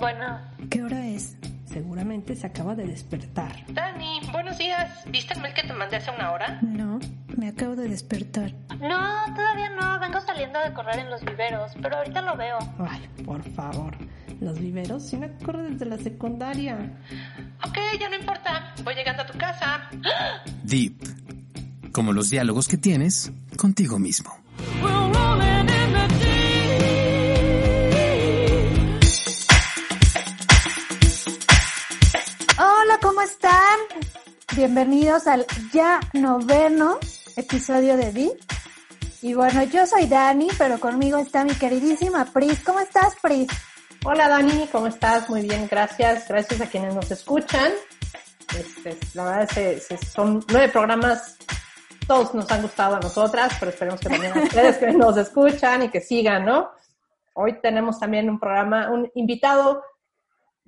Bueno. ¿Qué hora es? Seguramente se acaba de despertar. Dani, buenos días. ¿Viste el mail que te mandé hace una hora? No, me acabo de despertar. No, todavía no. Vengo saliendo de correr en los viveros, pero ahorita lo veo. Ay, por favor. Los viveros sí me corro desde la secundaria. Ok, ya no importa. Voy llegando a tu casa. Deep. Como los diálogos que tienes contigo mismo. Bienvenidos al ya noveno episodio de Deep. Y bueno, yo soy Dani, pero conmigo está mi queridísima Pris. ¿Cómo estás, Pris? Hola Dani, ¿cómo estás? Muy bien, gracias. Gracias a quienes nos escuchan. Este, la verdad es que son nueve programas, todos nos han gustado a nosotras, pero esperemos que también a ustedes que nos escuchan y que sigan, ¿no? Hoy tenemos también un programa, un invitado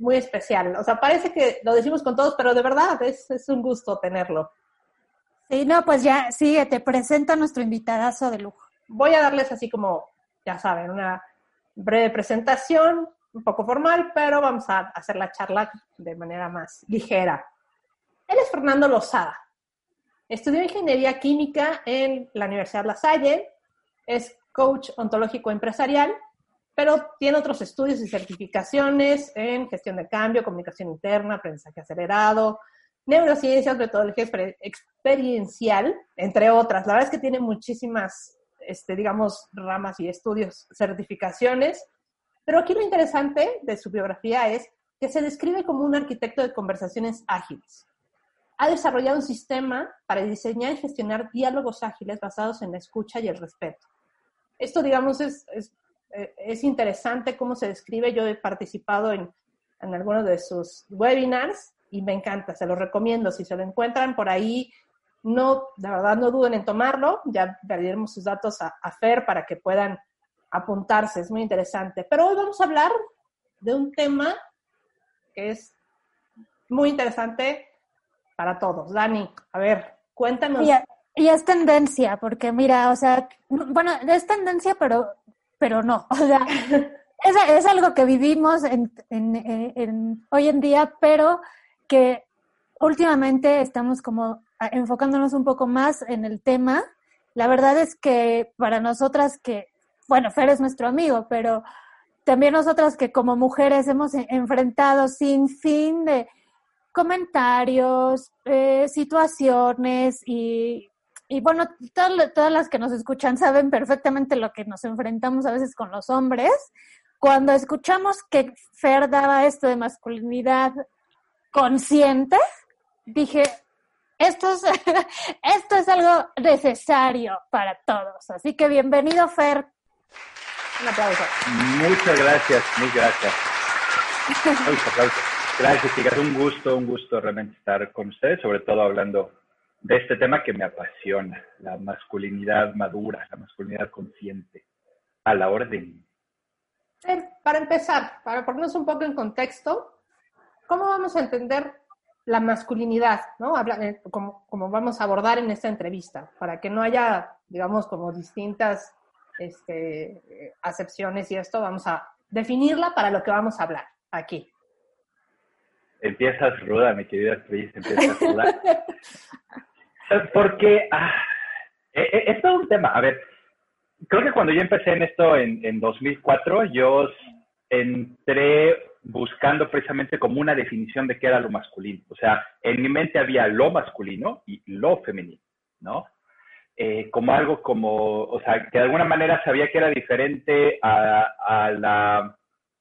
muy especial. O sea, parece que lo decimos con todos, pero de verdad es, es un gusto tenerlo. Sí, no, pues ya, sigue, te presento a nuestro invitadazo de lujo. Voy a darles así como, ya saben, una breve presentación, un poco formal, pero vamos a hacer la charla de manera más ligera. Él es Fernando Lozada. Estudió ingeniería química en la Universidad La Salle, es coach ontológico empresarial, pero tiene otros estudios y certificaciones en gestión de cambio, comunicación interna, aprendizaje acelerado, neurociencias, metodología experiencial, entre otras. La verdad es que tiene muchísimas, este, digamos, ramas y estudios, certificaciones, pero aquí lo interesante de su biografía es que se describe como un arquitecto de conversaciones ágiles. Ha desarrollado un sistema para diseñar y gestionar diálogos ágiles basados en la escucha y el respeto. Esto, digamos, es, es, es interesante cómo se describe. Yo he participado en, en algunos de sus webinars y me encanta, se los recomiendo. Si se lo encuentran por ahí, no, de verdad no duden en tomarlo. Ya daremos sus datos a, a Fer para que puedan apuntarse, es muy interesante. Pero hoy vamos a hablar de un tema que es muy interesante para todos. Dani, a ver, cuéntanos. Y, es tendencia, porque mira, o sea, bueno, es tendencia, pero, pero no. O sea, es, es algo que vivimos en, en, en, hoy en día, pero que últimamente estamos como enfocándonos un poco más en el tema. La verdad es que para nosotras que bueno, Fer es nuestro amigo, pero también nosotras que como mujeres hemos enfrentado sin fin de comentarios, eh, situaciones y, y bueno, todas, todas las que nos escuchan saben perfectamente lo que nos enfrentamos a veces con los hombres. Cuando escuchamos que Fer daba esto de masculinidad consciente, dije, esto es, esto es algo necesario para todos. Así que bienvenido, Fer. Un aplauso. Muchas gracias, mil gracias. Aplauso, aplauso. Gracias, chicas. Un gusto, un gusto realmente estar con ustedes, sobre todo hablando de este tema que me apasiona, la masculinidad madura, la masculinidad consciente. A la orden. Para empezar, para ponernos un poco en contexto, ¿cómo vamos a entender la masculinidad, ¿no? Como, como vamos a abordar en esta entrevista, para que no haya, digamos, como distintas este, acepciones y esto, vamos a definirla para lo que vamos a hablar aquí. Empiezas ruda, mi querida Cris, empiezas ruda. Porque ah, es todo un tema. A ver, creo que cuando yo empecé en esto en, en 2004, yo entré buscando precisamente como una definición de qué era lo masculino. O sea, en mi mente había lo masculino y lo femenino, ¿no? Eh, como algo como, o sea, que de alguna manera sabía que era diferente a, la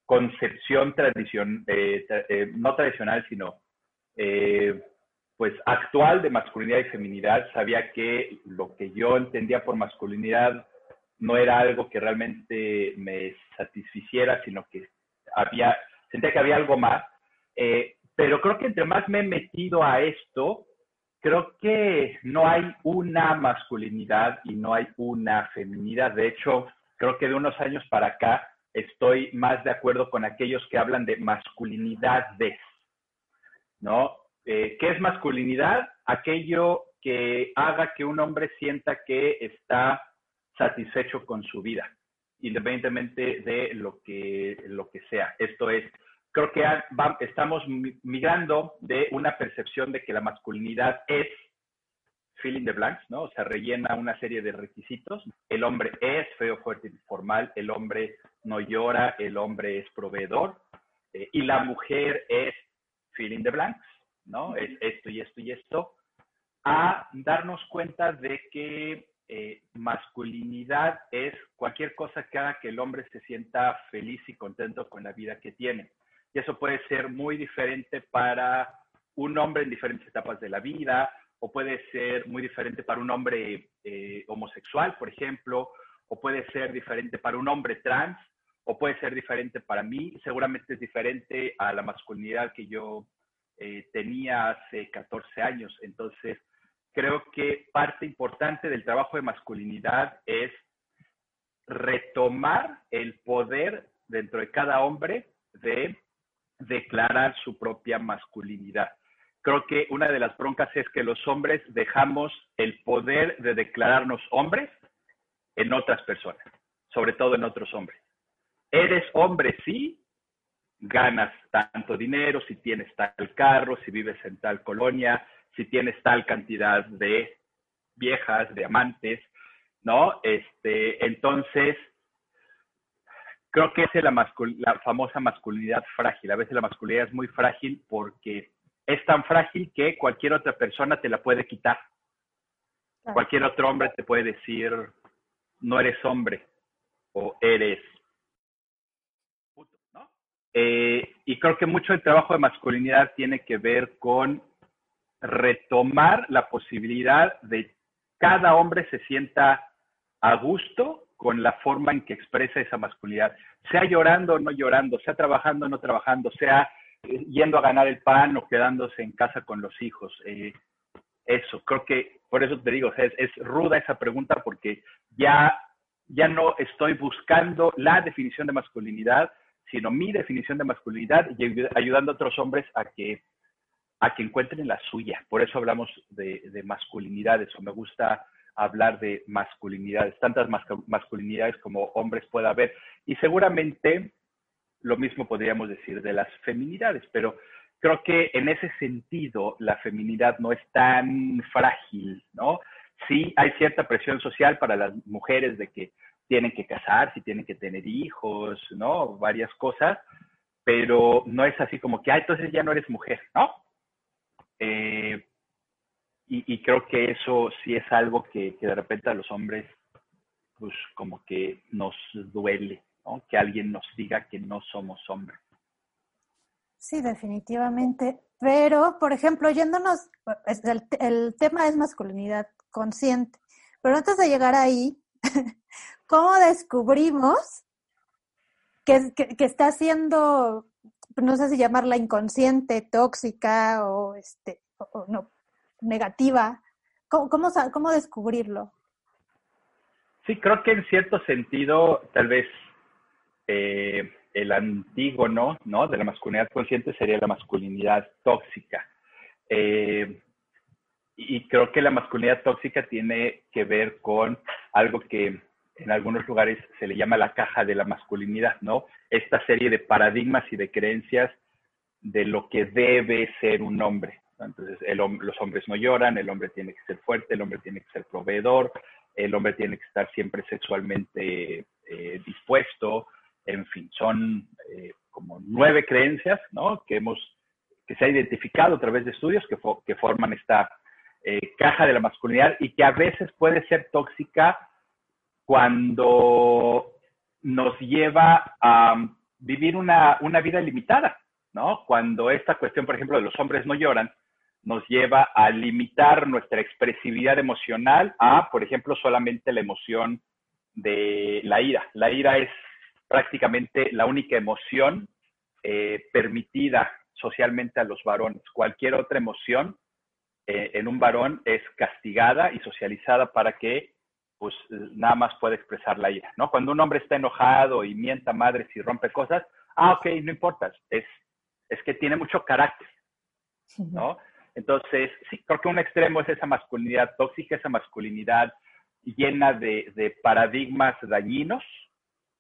concepción tradición, eh, eh, no tradicional, sino pues actual de masculinidad y feminidad. Sabía que lo que yo entendía por masculinidad no era algo que realmente me satisficiera, sino que había, sentía que había algo más. pero creo que entre más me he metido a esto, creo que no hay una masculinidad y no hay una feminidad. De hecho, creo que de unos años para acá estoy más de acuerdo con aquellos que hablan de masculinidades, ¿no? Eh, ¿Qué es masculinidad? Aquello que haga que un hombre sienta que está satisfecho con su vida, independientemente de lo que, lo que sea. Esto es creo que estamos migrando de una percepción de que la masculinidad es filling the blanks, ¿no? O sea, rellena una serie de requisitos. El hombre es feo, fuerte y formal, el hombre no llora, el hombre es proveedor, eh, y la mujer es filling the blanks, ¿no? Es esto y esto y esto, a darnos cuenta de que eh, masculinidad es cualquier cosa que haga que el hombre se sienta feliz y contento con la vida que tiene. Y eso puede ser muy diferente para un hombre en diferentes etapas de la vida, o puede ser muy diferente para un hombre eh, homosexual, por ejemplo, o puede ser diferente para un hombre trans, o puede ser diferente para mí, seguramente es diferente a la masculinidad que yo eh, tenía hace 14 años. Entonces, creo que parte importante del trabajo de masculinidad es retomar el poder dentro de cada hombre de declarar su propia masculinidad. Creo que una de las broncas es que los hombres dejamos el poder de declararnos hombres en otras personas, sobre todo en otros hombres. Eres hombre, sí, ganas tanto dinero, si tienes tal carro, si vives en tal colonia, si tienes tal cantidad de viejas, de amantes, ¿no? Este, entonces, creo que es la, la famosa masculinidad frágil. A veces la masculinidad es muy frágil porque es tan frágil que cualquier otra persona te la puede quitar. Cualquier otro hombre te puede decir, no eres hombre o eres eh, y creo que mucho del trabajo de masculinidad tiene que ver con retomar la posibilidad de cada hombre se sienta a gusto con la forma en que expresa esa masculinidad, sea llorando o no llorando, sea trabajando o no trabajando, sea eh, yendo a ganar el pan o quedándose en casa con los hijos. Eh, eso, creo que por eso te digo, es, es, ruda esa pregunta porque ya, ya no estoy buscando la definición de masculinidad, sino mi definición de masculinidad y ayudando a otros hombres a que, a que encuentren la suya. Por eso hablamos de, de masculinidades, o me gusta hablar de masculinidades, tantas masculinidades como hombres pueda haber. Y seguramente lo mismo podríamos decir de las feminidades, pero creo que en ese sentido la feminidad no es tan frágil, ¿no? Sí hay cierta presión social para las mujeres de que tienen que casar, si tienen que tener hijos, ¿no? Varias cosas, pero no es así como que, ah, entonces ya no eres mujer, ¿no? Eh, y, creo que eso sí es algo que, que, de repente a los hombres, pues como que nos duele, ¿no? Que alguien nos diga que no somos hombres. Sí, definitivamente. Pero, por ejemplo, yéndonos, el, el tema es masculinidad consciente. Pero antes de llegar ahí, ¿cómo descubrimos que, está siendo, no sé si llamarla inconsciente, tóxica o, este, no, negativa? ¿Cómo, cómo, descubrirlo? Sí, creo que en cierto sentido, tal vez eh, el antígono ¿no? de la masculinidad consciente sería la masculinidad tóxica. Eh, y creo que la masculinidad tóxica tiene que ver con algo que en algunos lugares se le llama la caja de la masculinidad, ¿no? Esta serie de paradigmas y de creencias de lo que debe ser un hombre. Entonces, los hombres no lloran, el hombre tiene que ser fuerte, el hombre tiene que ser proveedor, el hombre tiene que estar siempre sexualmente eh, dispuesto, en fin, son eh, como nueve creencias, ¿no? Que hemos, que se ha identificado a través de estudios que, que forman esta eh, caja de la masculinidad y que a veces puede ser tóxica cuando nos lleva a vivir una, vida limitada, ¿no? Cuando esta cuestión, por ejemplo, de los hombres no lloran, nos lleva a limitar nuestra expresividad emocional a, por ejemplo, solamente la emoción de la ira. La ira es prácticamente la única emoción eh, permitida socialmente a los varones. Cualquier otra emoción eh, en un varón es castigada y socializada para que pues nada más puede expresar la ira, ¿no? Cuando un hombre está enojado y mienta madres y rompe cosas, ah, ok, no importa, es, es que tiene mucho carácter, ¿no? Entonces, sí, creo que un extremo es esa masculinidad tóxica, esa masculinidad llena de, paradigmas dañinos,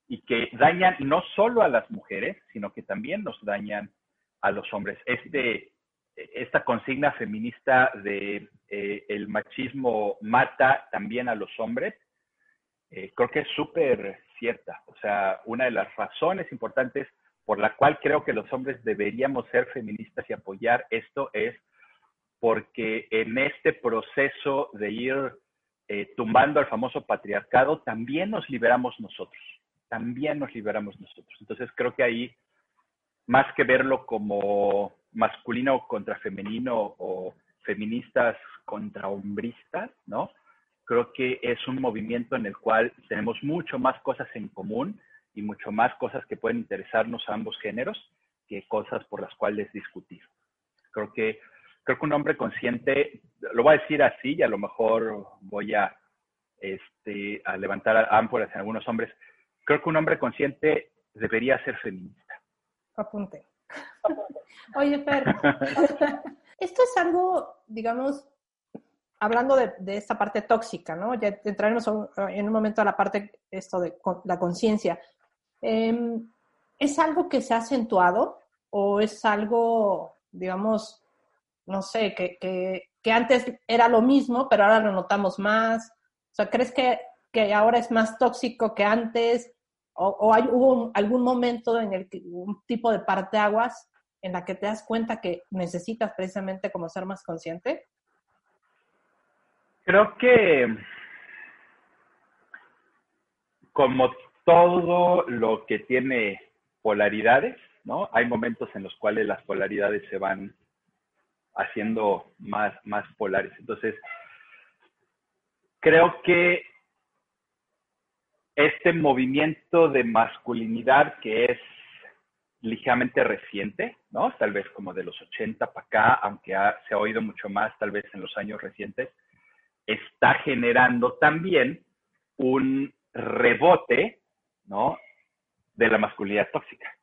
y que dañan no solo a las mujeres, sino que también nos dañan a los hombres. Este, esta consigna feminista de eh, el machismo mata también a los hombres, eh, creo que es súper cierta. O sea, una de las razones importantes por la cual creo que los hombres deberíamos ser feministas y apoyar esto es porque en este proceso de ir eh, tumbando al famoso patriarcado, también nos liberamos nosotros, también nos liberamos nosotros. Entonces creo que ahí, más que verlo como masculino contra femenino o feministas contra hombristas, ¿no? Creo que es un movimiento en el cual tenemos mucho más cosas en común y mucho más cosas que pueden interesarnos a ambos géneros que cosas por las cuales discutir. Creo que, creo que un hombre consciente, lo voy a decir así y a lo mejor voy a, este, a levantar ámporas en algunos hombres, creo que un hombre consciente debería ser feminista. Apunte. Oye, Fer, esto es algo, digamos, hablando de, esta parte tóxica, ¿no? Ya entraremos en un momento a la parte esto de la conciencia. Em, ¿Es algo que se ha acentuado o es algo, digamos, no sé, que, que, antes era lo mismo, pero ahora lo notamos más? O sea, ¿crees que, que ahora es más tóxico que antes? ¿O, o hay, hubo algún momento en el que un tipo de parteaguas en la que te das cuenta que necesitas precisamente como ser más consciente? Creo que como todo lo que tiene polaridades, ¿no? Hay momentos en los cuales las polaridades se van haciendo más, más polares. Entonces, creo que este movimiento de masculinidad que es ligeramente reciente, ¿no? Tal vez como de los 80 para acá, aunque se ha oído mucho más tal vez en los años recientes, está generando también un rebote ¿no? de la masculinidad tóxica.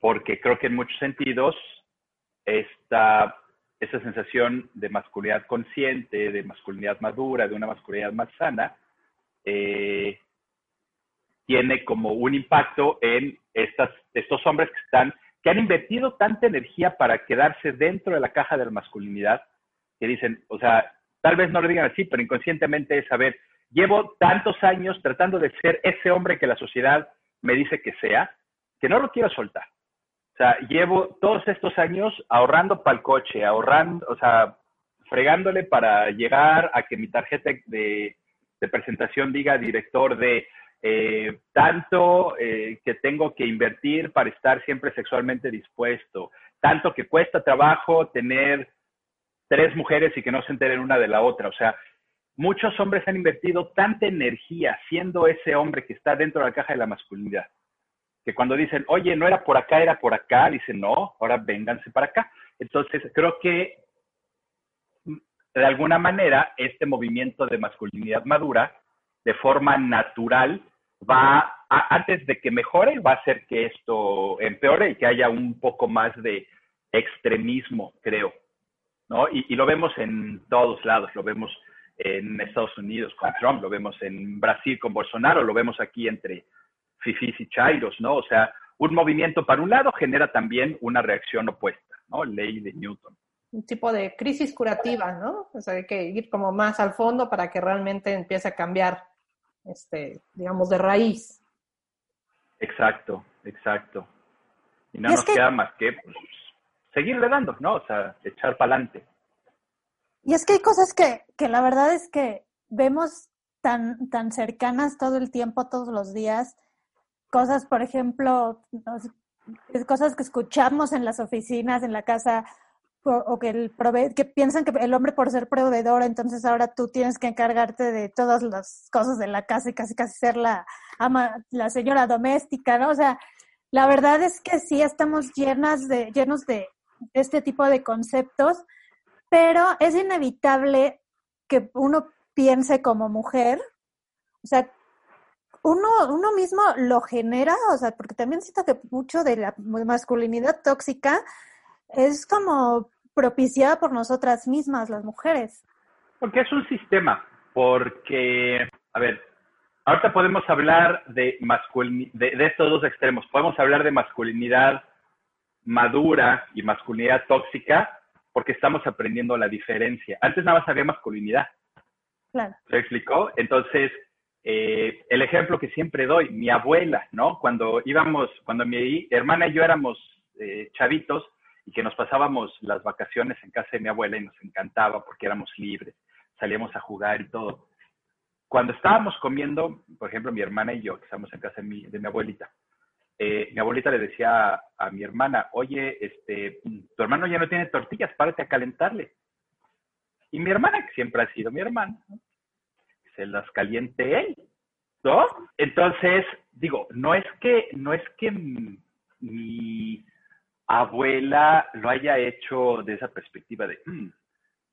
Porque creo que en muchos sentidos esta, esa sensación de masculinidad consciente, de masculinidad madura, de una masculinidad más sana, eh, tiene como un impacto en estas, estos hombres que están, que han invertido tanta energía para quedarse dentro de la caja de la masculinidad, que dicen, o sea, tal vez no lo digan así, pero inconscientemente es saber, llevo tantos años tratando de ser ese hombre que la sociedad me dice que sea, que no lo quiero soltar. O sea, llevo todos estos años ahorrando para el coche, ahorrando, o sea, fregándole para llegar a que mi tarjeta de, presentación diga director de eh, tanto eh, que tengo que invertir para estar siempre sexualmente dispuesto, tanto que cuesta trabajo tener tres mujeres y que no se enteren una de la otra. O sea, muchos hombres han invertido tanta energía siendo ese hombre que está dentro de la caja de la masculinidad, que cuando dicen, oye, no era por acá, era por acá, dicen, no, ahora vénganse para acá. Entonces, creo que de alguna manera este movimiento de masculinidad madura, de forma natural, va, antes de que mejore, va a hacer que esto empeore y que haya un poco más de extremismo, creo. ¿no? Y, lo vemos en todos lados, lo vemos en Estados Unidos con Trump, lo vemos en Brasil con Bolsonaro, lo vemos aquí entre fifis y chairos, ¿no? O sea, un movimiento para un lado genera también una reacción opuesta, ¿no? Ley de Newton. Un tipo de crisis curativa, ¿no? O sea, hay que ir como más al fondo para que realmente empiece a cambiar, este, digamos, de raíz. Exacto, exacto. Y no nos queda más que pues, seguirle dando, ¿no? O sea, echar para adelante. Y es que hay cosas que, que la verdad es que vemos tan, tan cercanas todo el tiempo, todos los días. Cosas, por ejemplo, cosas que escuchamos en las oficinas, en la casa, o, que, el prove que piensan que el hombre por ser proveedor, entonces ahora tú tienes que encargarte de todas las cosas de la casa y casi casi ser la ama, la señora doméstica, ¿no? O sea, la verdad es que sí estamos llenas de, llenos de, este tipo de conceptos, pero es inevitable que uno piense como mujer, o sea, uno, uno mismo lo genera, o sea, porque también siento que mucho de la masculinidad tóxica es como propiciada por nosotras mismas, las mujeres. Porque es un sistema, porque, a ver, ahorita podemos hablar de, de, de estos dos extremos. Podemos hablar de masculinidad madura y masculinidad tóxica porque estamos aprendiendo la diferencia. Antes nada más había masculinidad. Claro. ¿Se explicó? Entonces, eh, el ejemplo que siempre doy, mi abuela, ¿no? Cuando íbamos, cuando mi hermana y yo éramos eh, chavitos y que nos pasábamos las vacaciones en casa de mi abuela y nos encantaba porque éramos libres, salíamos a jugar y todo. Cuando estábamos comiendo, por ejemplo, mi hermana y yo, que estábamos en casa de mi, abuelita, eh, mi abuelita le decía a, mi hermana, oye, este, tu hermano ya no tiene tortillas, párate a calentarle. Y mi hermana, que siempre ha sido mi hermana, se las caliente él, ¿no? Entonces, digo, no es que, no es que mi abuela lo haya hecho de esa perspectiva de, "Mm,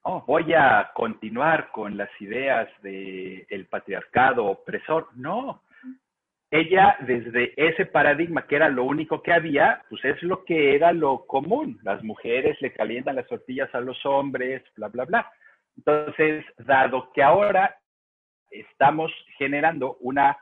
oh, voy a continuar con las ideas del patriarcado opresor. No. Ella, desde ese paradigma que era lo único que había, pues es lo que era lo común. Las mujeres le calientan las tortillas a los hombres, bla, bla, bla. Entonces, dado que ahora estamos generando una,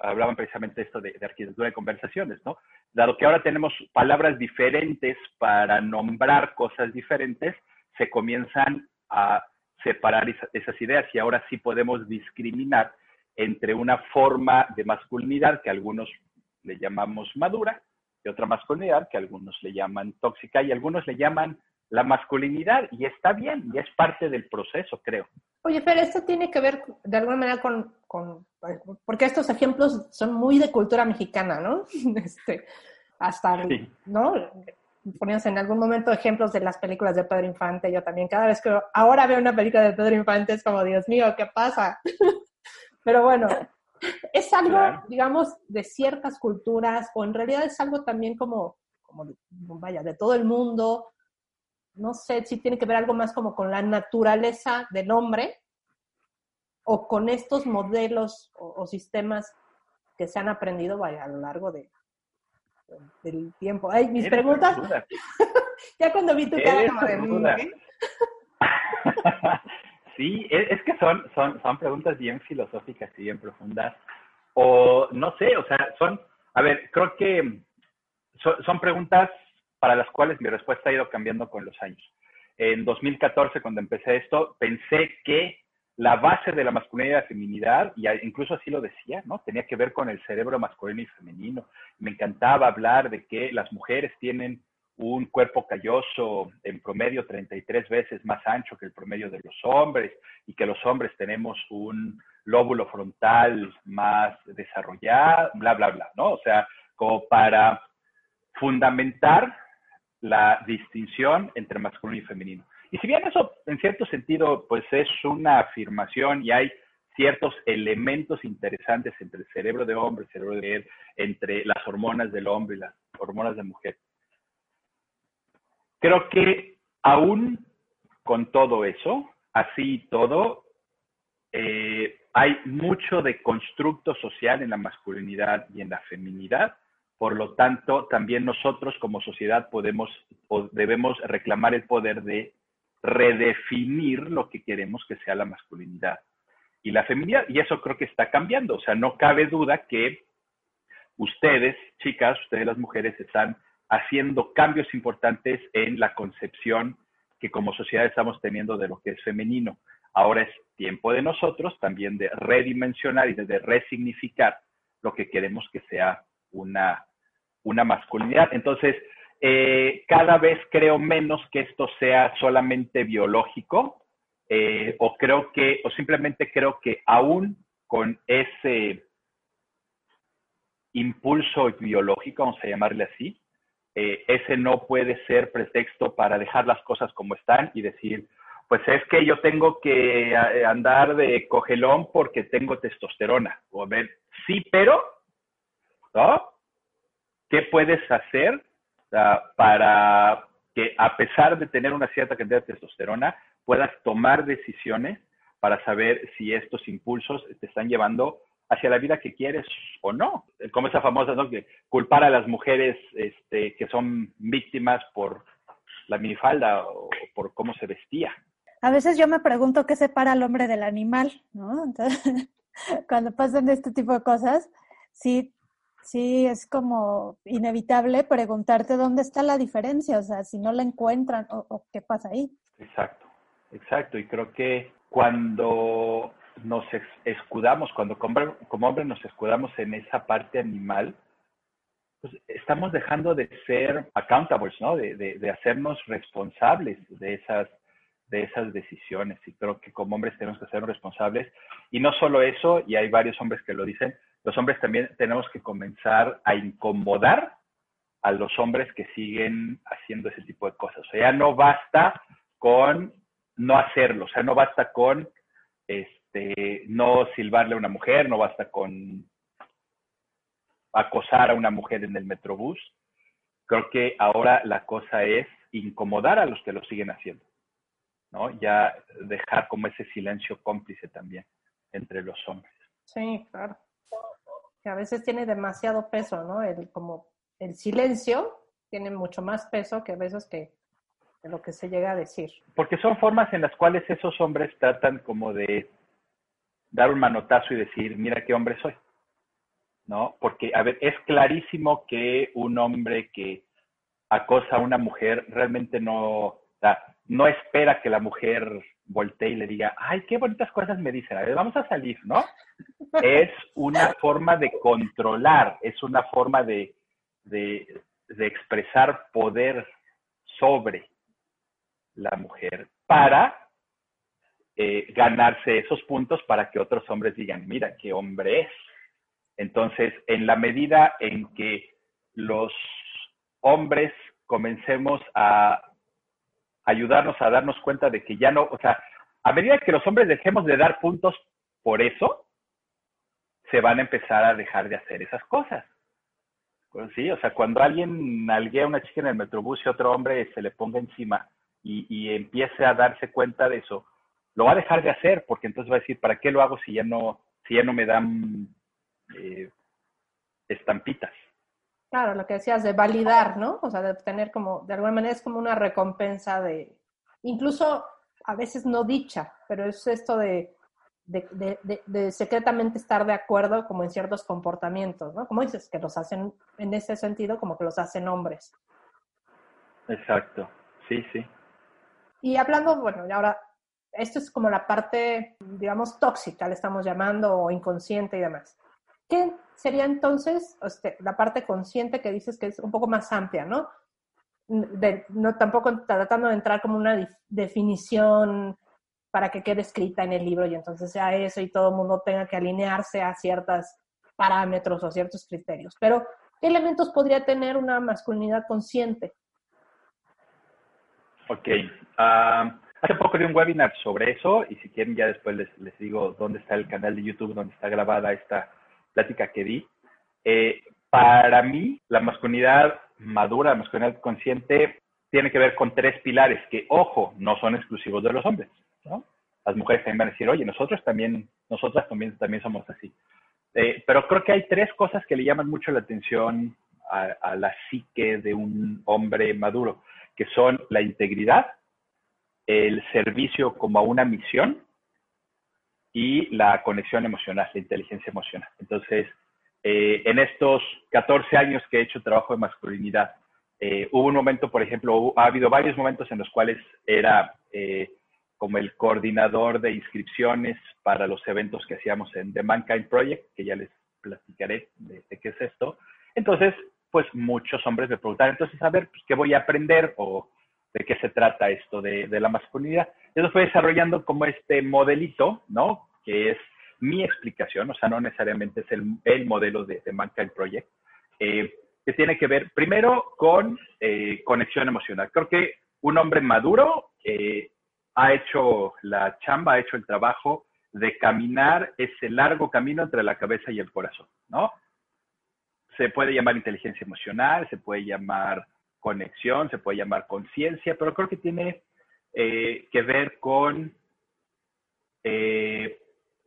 hablaban precisamente esto de, arquitectura de conversaciones, ¿no? Dado que ahora tenemos palabras diferentes para nombrar cosas diferentes, se comienzan a separar esa- esas ideas y ahora sí podemos discriminar entre una forma de masculinidad que algunos le llamamos madura y otra masculinidad que algunos le llaman tóxica y algunos le llaman la masculinidad y está bien y es parte del proceso, creo. Oye, Fer, esto tiene que ver de alguna manera con, con- porque estos ejemplos son muy de cultura mexicana, ¿no? Este, hasta, Sí. ¿no? Ponías en algún momento ejemplos de las películas de Pedro Infante, yo también, cada vez que ahora veo una película de Pedro Infante es como, Dios mío, ¿qué pasa? Pero bueno, es algo, Claro. digamos, de ciertas culturas, o en realidad es algo también como, como, vaya, de todo el mundo, no sé si tiene que ver algo más como con la naturaleza del hombre o con estos modelos o, o sistemas que se han aprendido vaya, a lo largo de, del tiempo. Ay, mis preguntas, ya cuando vi tu cara como de... ¿qué? sí, es, es que son, son, son preguntas bien filosóficas y bien profundas. O no sé, o sea, son, a ver, creo que son, son preguntas para las cuales mi respuesta ha ido cambiando con los años. En 2014, cuando empecé esto, pensé que la base de la masculinidad y la feminidad, y incluso así lo decía, ¿no? Tenía que ver con el cerebro masculino y femenino. Me encantaba hablar de que las mujeres tienen un cuerpo calloso en promedio 33 veces más ancho que el promedio de los hombres y que los hombres tenemos un lóbulo frontal más desarrollado, bla, bla, bla, ¿no? O sea, como para fundamentar la distinción entre masculino y femenino. Y si bien eso, en cierto sentido, pues es una afirmación y hay ciertos elementos interesantes entre el cerebro de hombre, el cerebro de mujer, entre las hormonas del hombre y las hormonas de mujer. Creo que aún con todo eso, así y todo, eh, hay mucho de constructo social en la masculinidad y en la feminidad. Por lo tanto, también nosotros como sociedad podemos o debemos reclamar el poder de redefinir lo que queremos que sea la masculinidad y la feminidad. Y eso creo que está cambiando. O sea, no cabe duda que ustedes, chicas, ustedes las mujeres, están haciendo cambios importantes en la concepción que como sociedad estamos teniendo de lo que es femenino. Ahora es tiempo de nosotros también de redimensionar y de resignificar lo que queremos que sea una, una masculinidad. Entonces, eh, cada vez creo menos que esto sea solamente biológico, eh, o creo que, o simplemente creo que aún con ese impulso biológico, vamos a llamarle así, eh, ese no puede ser pretexto para dejar las cosas como están y decir, pues es que yo tengo que andar de cogelón porque tengo testosterona. O a ver, sí, pero, ¿no? ¿Qué puedes hacer uh, para que a pesar de tener una cierta cantidad de testosterona, puedas tomar decisiones para saber si estos impulsos te están llevando hacia la vida que quieres o no. Como esa famosa, ¿no? Que culpar a las mujeres este, que son víctimas por la minifalda o por cómo se vestía. A veces yo me pregunto qué separa al hombre del animal, ¿no? Entonces, cuando pasan este tipo de cosas, sí, sí es como inevitable preguntarte dónde está la diferencia, o sea, si no la encuentran o, qué pasa ahí. Exacto, exacto. Y creo que cuando nos escudamos, cuando como, como hombres nos escudamos en esa parte animal, pues estamos dejando de ser accountables, ¿no? De hacernos responsables de esas de esas decisiones. Y creo que como hombres tenemos que ser responsables. Y no solo eso, y hay varios hombres que lo dicen, los hombres también tenemos que comenzar a incomodar a los hombres que siguen haciendo ese tipo de cosas. O sea, ya no basta con no hacerlo, o sea, no basta con este, no silbarle a una mujer, no basta con acosar a una mujer en el metrobús. Creo que ahora la cosa es incomodar a los que lo siguen haciendo. ¿no? Ya dejar como ese silencio cómplice también entre los hombres. Sí, claro. Que a veces tiene demasiado peso, ¿no? El, como el silencio tiene mucho más peso que a veces que, lo que se llega a decir. Porque son formas en las cuales esos hombres tratan como de dar un manotazo y decir, mira qué hombre soy. ¿No? Porque, a ver, es clarísimo que un hombre que acosa a una mujer realmente no, no espera que la mujer voltee y le diga, ay, qué bonitas cosas me dicen, a ver, vamos a salir, ¿no? es una forma de controlar, es una forma de, de, expresar poder sobre la mujer para eh, ganarse esos puntos para que otros hombres digan, mira, qué hombre es. Entonces, en la medida en que los hombres comencemos a ayudarnos a darnos cuenta de que ya no, o sea, a medida que los hombres dejemos de dar puntos por eso, se van a empezar a dejar de hacer esas cosas. Pues sí, o sea, cuando alguien alguea a una chica en el metrobús y otro hombre se le ponga encima y, y, empiece a darse cuenta de eso, lo va a dejar de hacer porque entonces va a decir, ¿para qué lo hago si ya no, si ya no me dan eh, estampitas? Claro, lo que decías de validar, ¿no? O sea, de tener como, de alguna manera es como una recompensa de, incluso a veces no dicha, pero es esto de, de, de, secretamente estar de acuerdo como en ciertos comportamientos, ¿no? Como dices, que los hacen, en ese sentido, como que los hacen hombres. Exacto, sí, sí. Y hablando, bueno, y ahora, esto es como la parte, digamos, tóxica, le estamos llamando, o inconsciente y demás. ¿Qué sería entonces este, la parte consciente que dices que es un poco más amplia, ¿no? no tampoco tratando de entrar como una definición para que quede escrita en el libro y entonces sea eso y todo el mundo tenga que alinearse a ciertos parámetros o ciertos criterios. Pero, ¿qué elementos podría tener una masculinidad consciente? Ok. Ah, hace poco di un webinar sobre eso y si quieren ya después les, les digo dónde está el canal de YouTube donde está grabada esta plática que di. Eh, para mí, la masculinidad madura, la masculinidad consciente, tiene que ver con tres pilares que, ojo, no son exclusivos de los hombres. ¿no? Las mujeres también van a decir, oye, nosotros también, nosotras también, también somos así. Eh, pero creo que hay tres cosas que le llaman mucho la atención a, a, la psique de un hombre maduro, que son la integridad, el servicio como a una misión y la conexión emocional, la inteligencia emocional. Entonces, eh, en estos 14 años que he hecho trabajo de masculinidad, eh, hubo un momento, por ejemplo, ha habido varios momentos en los cuales era eh, como el coordinador de inscripciones para los eventos que hacíamos en The Mankind Project, que ya les platicaré de, qué es esto. Entonces, pues muchos hombres me preguntaron, entonces, a ver, pues, ¿qué voy a aprender o de qué se trata esto de, de la masculinidad? Eso fue desarrollando como este modelito, ¿no? Que es mi explicación, o sea, no necesariamente es el, el modelo de, de Mankind Project, eh, que tiene que ver primero con eh, conexión emocional. Creo que un hombre maduro eh, ha hecho la chamba, ha hecho el trabajo de caminar ese largo camino entre la cabeza y el corazón, ¿no? Se puede llamar inteligencia emocional, se puede llamar conexión, se puede llamar conciencia, pero creo que tiene que ver con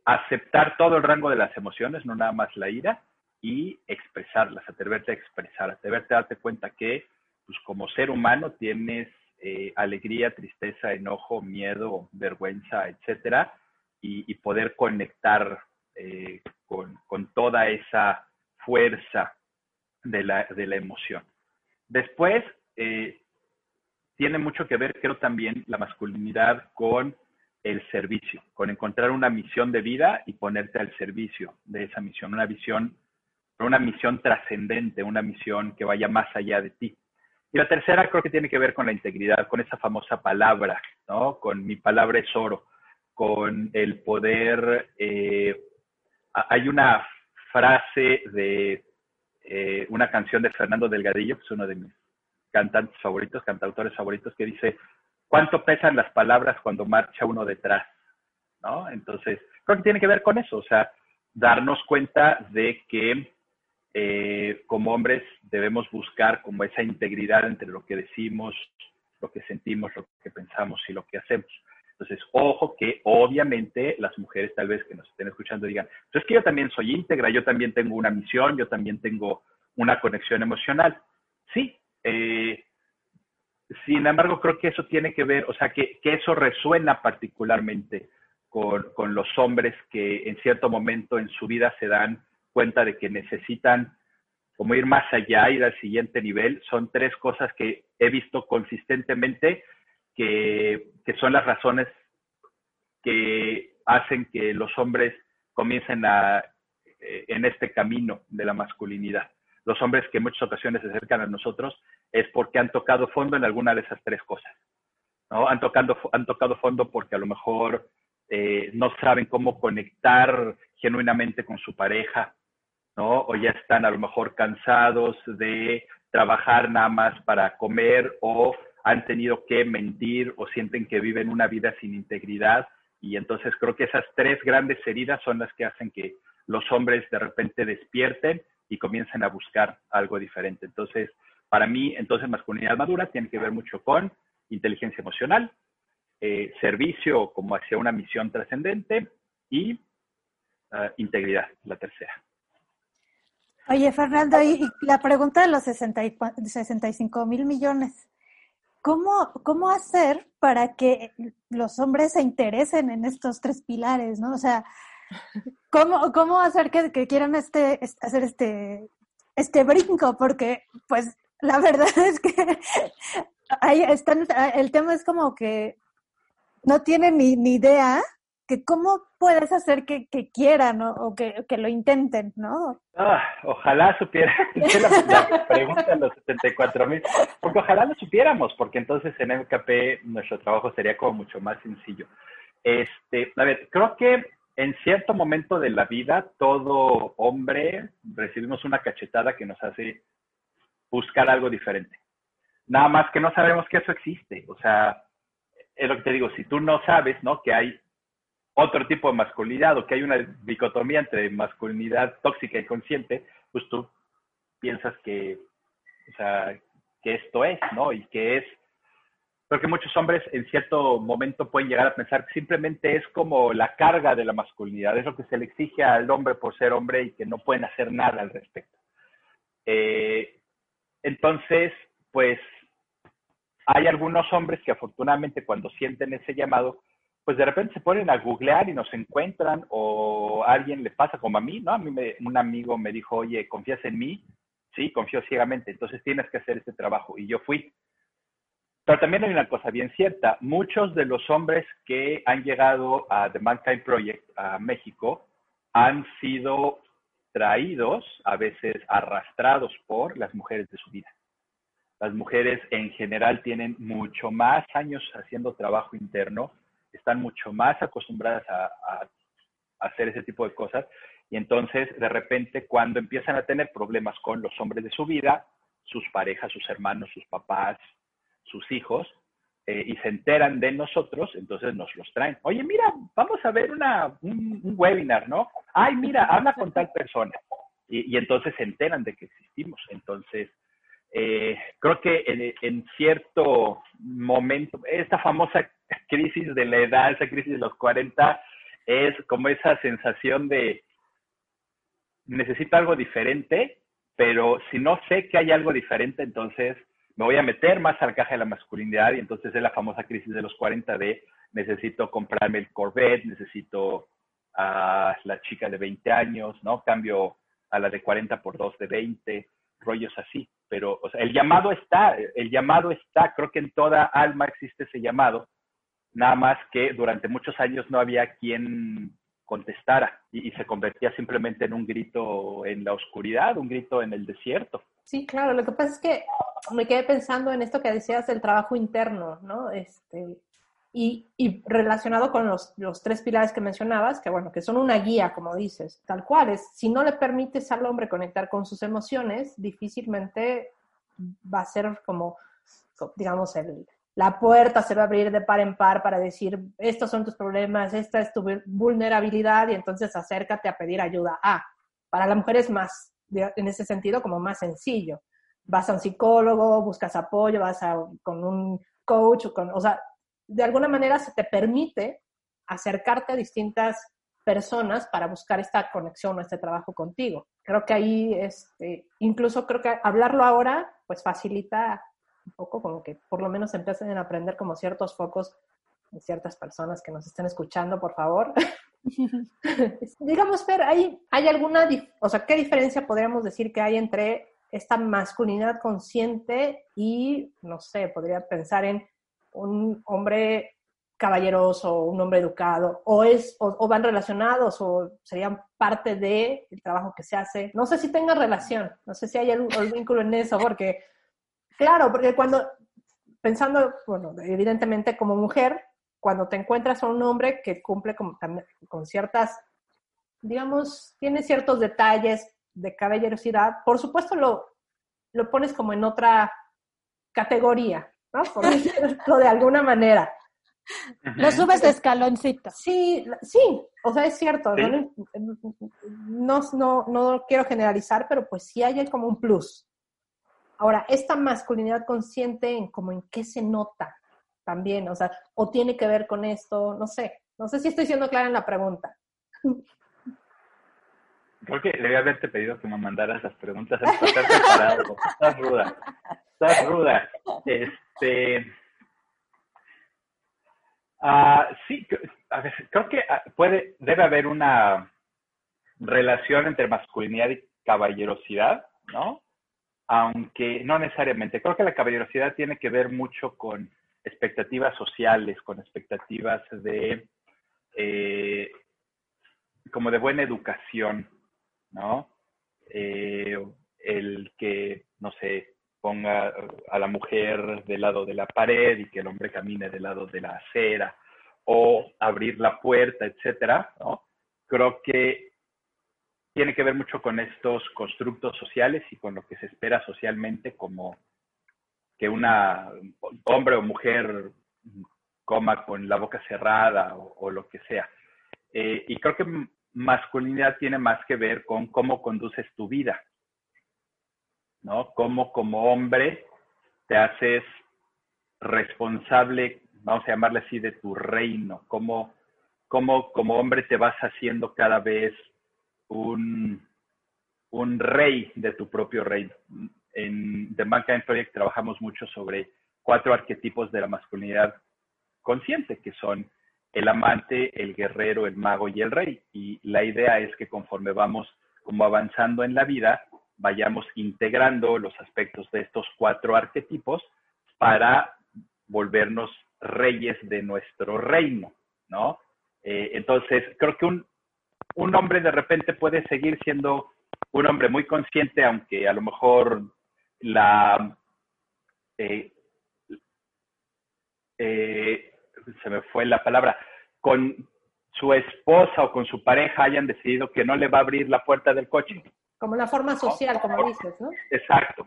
aceptar todo el rango de las emociones, no nada más la ira, y expresarlas, atreverte a expresar, atreverte a darte cuenta que, pues como ser humano tienes eh, alegría, tristeza, enojo, miedo, vergüenza, etcétera, y, poder conectar eh, con, con, toda esa fuerza de la, de la emoción. Después, eh, tiene mucho que ver, creo también, la masculinidad con el servicio, con encontrar una misión de vida y ponerte al servicio de esa misión, una visión, una misión trascendente, una misión que vaya más allá de ti. Y la tercera creo que tiene que ver con la integridad, con esa famosa palabra, ¿no? Con mi palabra es oro, con el poder. Eh, hay una frase de eh, una canción de Fernando Delgadillo, que es uno de mis cantantes favoritos, cantautores favoritos, que dice, ¿cuánto pesan las palabras cuando marcha uno detrás? ¿No? Entonces, creo que tiene que ver con eso, o sea, darnos cuenta de que eh, como hombres debemos buscar como esa integridad entre lo que decimos, lo que sentimos, lo que pensamos y lo que hacemos. Entonces, ojo que obviamente las mujeres tal vez que nos estén escuchando digan, pues es que yo también soy íntegra, yo también tengo una misión, yo también tengo una conexión emocional. Sí, eh, sin embargo, creo que eso tiene que ver, o sea, que, eso resuena particularmente con, con, los hombres que en cierto momento en su vida se dan cuenta de que necesitan como ir más allá, ir al siguiente nivel. Son tres cosas que he visto consistentemente que, son las razones que hacen que los hombres comiencen a, eh, en este camino de la masculinidad. Los hombres que en muchas ocasiones se acercan a nosotros es porque han tocado fondo en alguna de esas tres cosas. ¿no? Han, tocado, han tocado fondo porque a lo mejor eh, no saben cómo conectar genuinamente con su pareja, ¿no? O ya están a lo mejor cansados de trabajar nada más para comer o han tenido que mentir o sienten que viven una vida sin integridad. Y entonces creo que esas tres grandes heridas son las que hacen que los hombres de repente despierten y comiencen a buscar algo diferente. Entonces, para mí, entonces masculinidad madura tiene que ver mucho con inteligencia emocional, eh, servicio como hacia una misión trascendente y uh, integridad, la tercera. Oye, Fernando, y la pregunta de los 65 mil millones, ¿Cómo, ¿Cómo hacer para que los hombres se interesen en estos tres pilares, no? O sea, ¿cómo, cómo hacer que, que quieran este, hacer este, este brinco? Porque, pues, la verdad es que ahí están, el tema es como que no tienen ni, ni idea que cómo puedes hacer que, quieran o, que, que, lo intenten, ¿no? Ah, ojalá supiera, la, pregunta los 74 mil, porque ojalá lo supiéramos, porque entonces en MKP nuestro trabajo sería como mucho más sencillo. Este, a ver, creo que en cierto momento de la vida todo hombre recibimos una cachetada que nos hace buscar algo diferente. Nada más que no sabemos que eso existe, o sea, es lo que te digo, si tú no sabes, ¿no? Que hay otro tipo de masculinidad o que hay una dicotomía entre masculinidad tóxica y consciente, pues tú piensas que, o sea, que esto es, ¿no? Y que es, porque muchos hombres en cierto momento pueden llegar a pensar que simplemente es como la carga de la masculinidad, es lo que se le exige al hombre por ser hombre y que no pueden hacer nada al respecto. Eh, entonces, pues hay algunos hombres que afortunadamente cuando sienten ese llamado, pues de repente se ponen a googlear y nos encuentran o alguien le pasa como a mí, ¿no? A mí me, un amigo me dijo, oye, ¿confías en mí? Sí, confío ciegamente, entonces tienes que hacer este trabajo. Y yo fui. Pero también hay una cosa bien cierta, muchos de los hombres que han llegado a The Mankind Project, a México, han sido traídos, a veces arrastrados por las mujeres de su vida. Las mujeres en general tienen mucho más años haciendo trabajo interno están mucho más acostumbradas a, hacer ese tipo de cosas y entonces de repente cuando empiezan a tener problemas con los hombres de su vida, sus parejas, sus hermanos, sus papás, sus hijos, eh, y se enteran de nosotros, entonces nos los traen. Oye, mira, vamos a ver una, un, webinar, ¿no? Ay, mira, habla con tal persona. Y, y entonces se enteran de que existimos. Entonces, eh, creo que en, cierto momento, esta famosa crisis de la edad, esa crisis de los 40, es como esa sensación de necesito algo diferente, pero si no sé que hay algo diferente, entonces me voy a meter más a la caja de la masculinidad y entonces es la famosa crisis de los 40 de necesito comprarme el Corvette, necesito a la chica de 20 años, ¿no? Cambio a la de 40 por 2 de 20, rollos así. Pero, o sea, el llamado está, el llamado está, creo que en toda alma existe ese llamado, nada más que durante muchos años no había quien contestara y, y, se convertía simplemente en un grito en la oscuridad, un grito en el desierto. Sí, claro, lo que pasa es que me quedé pensando en esto que decías del trabajo interno, ¿no? Este, y, y, relacionado con los, los, tres pilares que mencionabas, que bueno, que son una guía, como dices, tal cual es, si no le permites al hombre conectar con sus emociones, difícilmente va a ser como, digamos, el, la puerta se va a abrir de par en par para decir, estos son tus problemas, esta es tu vulnerabilidad y entonces acércate a pedir ayuda. Ah, para la mujer es más, en ese sentido, como más sencillo. Vas a un psicólogo, buscas apoyo, vas a, con un coach, con, o sea, de alguna manera se te permite acercarte a distintas personas para buscar esta conexión o este trabajo contigo. Creo que ahí, este, incluso creo que hablarlo ahora, pues facilita un poco como que por lo menos empiecen a aprender como ciertos focos de ciertas personas que nos estén escuchando, por favor. Digamos, Fer, ¿hay, ¿hay alguna, o sea, qué diferencia podríamos decir que hay entre esta masculinidad consciente y, no sé, podría pensar en un hombre caballeroso, un hombre educado, o, es, o, van relacionados, o serían parte del el trabajo que se hace. No sé si tenga relación, no sé si hay algún, vínculo en eso, porque, claro, porque cuando, pensando, bueno, evidentemente como mujer, cuando te encuentras a un hombre que cumple con, con ciertas, digamos, tiene ciertos detalles de caballerosidad, por supuesto lo, lo pones como en otra categoría, ¿no? Por decirlo de alguna manera. Lo subes de escaloncito. Sí, sí, o sea, es cierto. ¿Sí? No, no, no, quiero generalizar, pero pues sí hay como un plus. Ahora, esta masculinidad consciente, en como en qué se nota también, o sea, o tiene que ver con esto, no sé. No sé si estoy siendo clara en la pregunta. Creo que debía haberte pedido que me mandaras las preguntas preparado. Estás ruda. Estás ruda. Este. Uh, sí, creo que ah, puede, debe haber una relación entre masculinidad y caballerosidad, ¿no? Aunque no necesariamente. Creo que la caballerosidad tiene que ver mucho con expectativas sociales, con expectativas de eh, como de buena educación, ¿no? Eh, el que, no sé, ponga a la mujer del lado de la pared y que el hombre camine del lado de la acera, o abrir la puerta, etcétera. Creo que tiene que ver mucho con estos constructos sociales y con lo que se espera socialmente como que una hombre o mujer coma con la boca cerrada o, o lo que sea. Eh, y creo que masculinidad tiene más que ver con cómo conduces tu vida, ¿no? Cómo como hombre te haces responsable, vamos a llamarle así, de tu reino, cómo, cómo como hombre te vas haciendo cada vez un, un rey de tu propio reino. En The Mankind Project trabajamos mucho sobre cuatro arquetipos de la masculinidad consciente, que son el amante, el guerrero, el mago y el rey. Y la idea es que conforme vamos como avanzando en la vida, vayamos integrando los aspectos de estos cuatro arquetipos para volvernos reyes de nuestro reino, ¿no? Eh, entonces, creo que un, un hombre de repente puede seguir siendo un hombre muy consciente, aunque a lo mejor la... Eh, eh, se me fue la palabra, con su esposa o con su pareja hayan decidido que no le va a abrir la puerta del coche. Como una forma social, como dices, ¿no? Exacto.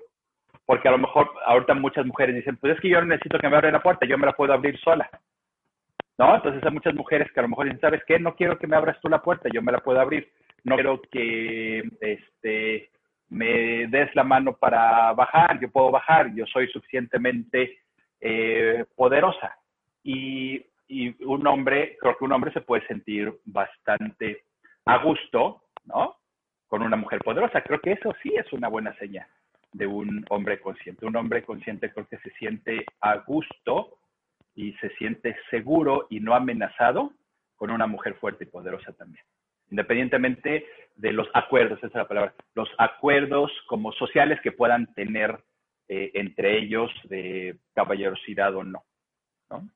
Porque a lo mejor ahorita muchas mujeres dicen, pues es que yo no necesito que me abra la puerta, yo me la puedo abrir sola. ¿No? Entonces hay muchas mujeres que a lo mejor dicen, ¿sabes qué? No quiero que me abras tú la puerta, yo me la puedo abrir. No quiero que este, me des la mano para bajar, yo puedo bajar, yo soy suficientemente eh, poderosa. Y, y, un hombre, creo que un hombre se puede sentir bastante a gusto, ¿no? Con una mujer poderosa. Creo que eso sí es una buena señal de un hombre consciente. Un hombre consciente creo que se siente a gusto y se siente seguro y no amenazado con una mujer fuerte y poderosa también. independientemente de los acuerdos, esa es la palabra, los acuerdos como sociales que puedan tener eh, entre ellos de caballerosidad o no. ¿no?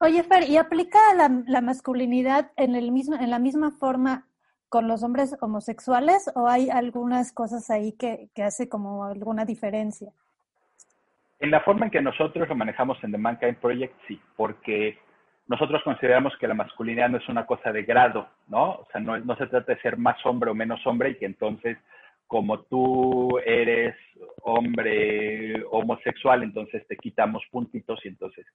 Oye, Fer, ¿y aplica la, la masculinidad en, el mismo, en la misma forma con los hombres homosexuales o hay algunas cosas ahí que, que hace como alguna diferencia? En la forma en que nosotros lo manejamos en The Mankind Project, sí, porque nosotros consideramos que la masculinidad no es una cosa de grado, ¿no? O sea, no, no se trata de ser más hombre o menos hombre y que entonces, como tú eres hombre homosexual, entonces te quitamos puntitos y entonces,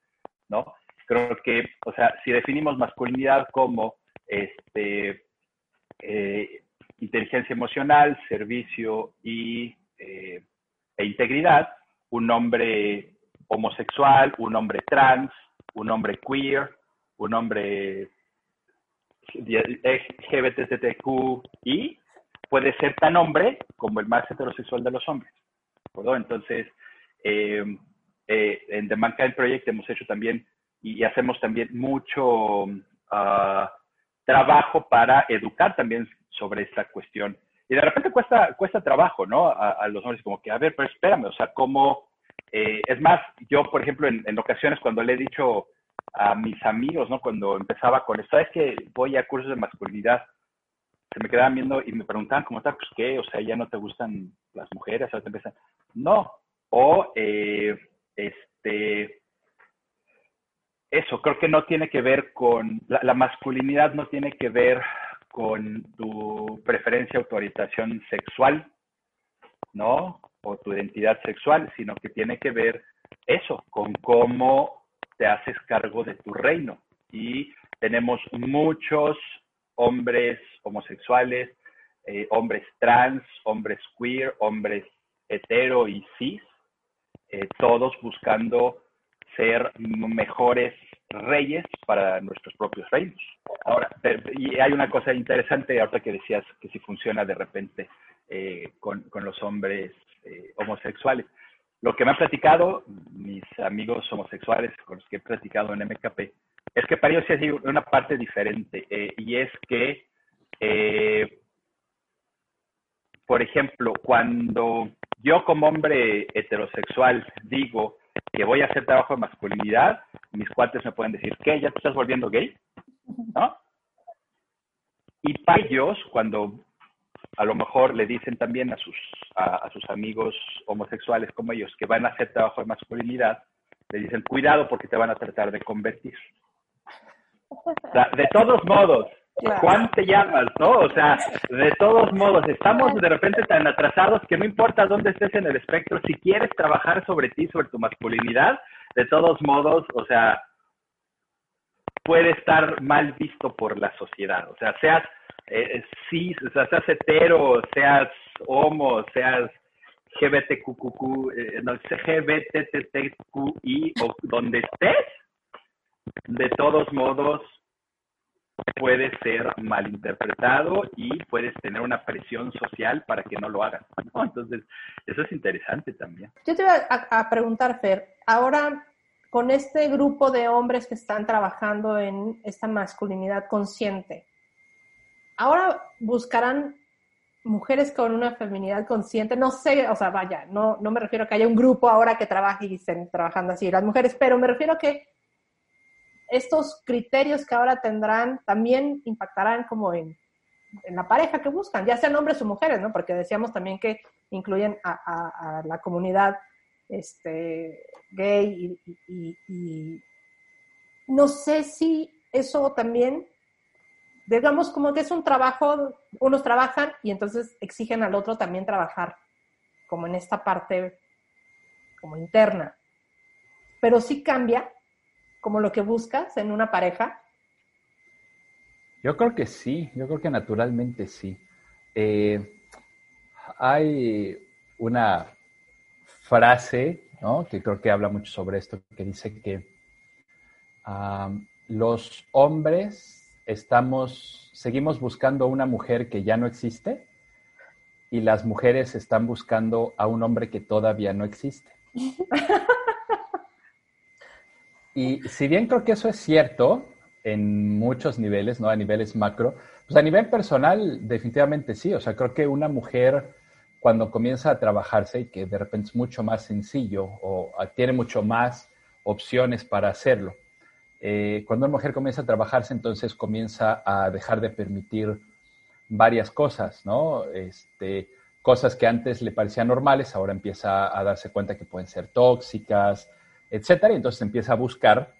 ¿no? Creo que, o sea, si definimos masculinidad como este, eh, inteligencia emocional, servicio y, eh, e integridad, un hombre homosexual, un hombre trans, un hombre queer, un hombre LGBTQI, puede ser tan hombre como el más heterosexual de los hombres. ¿de Entonces, eh, en The Mankind Project hemos hecho también y hacemos también mucho uh, trabajo para educar también sobre esta cuestión. Y de repente cuesta, cuesta trabajo, ¿no? A, los hombres como que, a ver, pero espérame, o sea, ¿cómo? Eh, es más, yo, por ejemplo, en, en, ocasiones cuando le he dicho a mis amigos, ¿no? Cuando empezaba con esto, es que voy a cursos de masculinidad, se me quedaban viendo y me preguntaban, ¿cómo está? Pues, ¿qué? O sea, ¿ya no te gustan las mujeres? O te empiezan, no. O, eh, este, eso, creo que no tiene que ver con, la, masculinidad no tiene que ver con tu preferencia o tu sexual, ¿no? O tu identidad sexual, sino que tiene que ver eso, con cómo te haces cargo de tu reino. Y tenemos muchos hombres homosexuales, eh, hombres trans, hombres queer, hombres hetero y cis, eh, todos buscando ser mejores reyes para nuestros propios reinos. Ahora, y hay una cosa interesante, ahorita que decías que si funciona de repente eh, con, los hombres eh, homosexuales. Lo que me han platicado mis amigos homosexuales con los que he platicado en MKP es que para ellos sí una parte diferente eh, y es que, por ejemplo, cuando yo como hombre heterosexual digo, que voy a hacer trabajo de masculinidad, mis cuates me pueden decir, ¿qué? ¿Ya te estás volviendo gay? ¿No? Y para ellos, cuando a lo mejor le dicen también a sus, a, sus amigos homosexuales como ellos que van a hacer trabajo de masculinidad, le dicen, cuidado porque te van a tratar de convertir. De todos modos, Claro. Juan te llamas, ¿no? O sea, de todos modos, estamos de repente tan atrasados que no importa dónde estés en el espectro, si quieres trabajar sobre ti, sobre tu masculinidad, de todos modos, o sea, puede estar mal visto por la sociedad. O sea, seas eh, cis, o sea, seas hetero, seas homo, seas GBTQQQ, eh, no, GBTTQI o donde estés, de todos modos puede ser malinterpretado y puedes tener una presión social para que no lo hagan. ¿no? Entonces, eso es interesante también. Yo te iba a, a, preguntar, Fer, ahora con este grupo de hombres que están trabajando en esta masculinidad consciente, ahora buscarán mujeres con una feminidad consciente, no sé, o sea, vaya, no, no me refiero a que haya un grupo ahora que trabaje y estén trabajando así las mujeres, pero me refiero a que estos criterios que ahora tendrán también impactarán como en, la pareja que buscan, ya sean hombres o mujeres, ¿no? Porque decíamos también que incluyen a, la comunidad este, gay y, y, no sé si eso también, digamos como que es un trabajo, unos trabajan y entonces exigen al otro también trabajar, como en esta parte como interna. Pero sí cambia como lo que buscas en una pareja? Yo creo que sí, yo creo que naturalmente sí. Eh, hay una frase ¿no? que creo que habla mucho sobre esto, que dice que um, los hombres estamos, seguimos buscando una mujer que ya no existe y las mujeres están buscando a un hombre que todavía no existe. Y si bien creo que eso es cierto, en muchos niveles, ¿no? A niveles macro. Pues a nivel personal, definitivamente sí. O sea, creo que una mujer cuando comienza a trabajarse y que de repente es mucho más sencillo o tiene mucho más opciones para hacerlo. Eh, cuando una mujer comienza a trabajarse, entonces comienza a dejar de permitir varias cosas, ¿no? Este, cosas que antes le parecían normales, ahora empieza a darse cuenta que pueden ser tóxicas, etcétera, y entonces empieza a buscar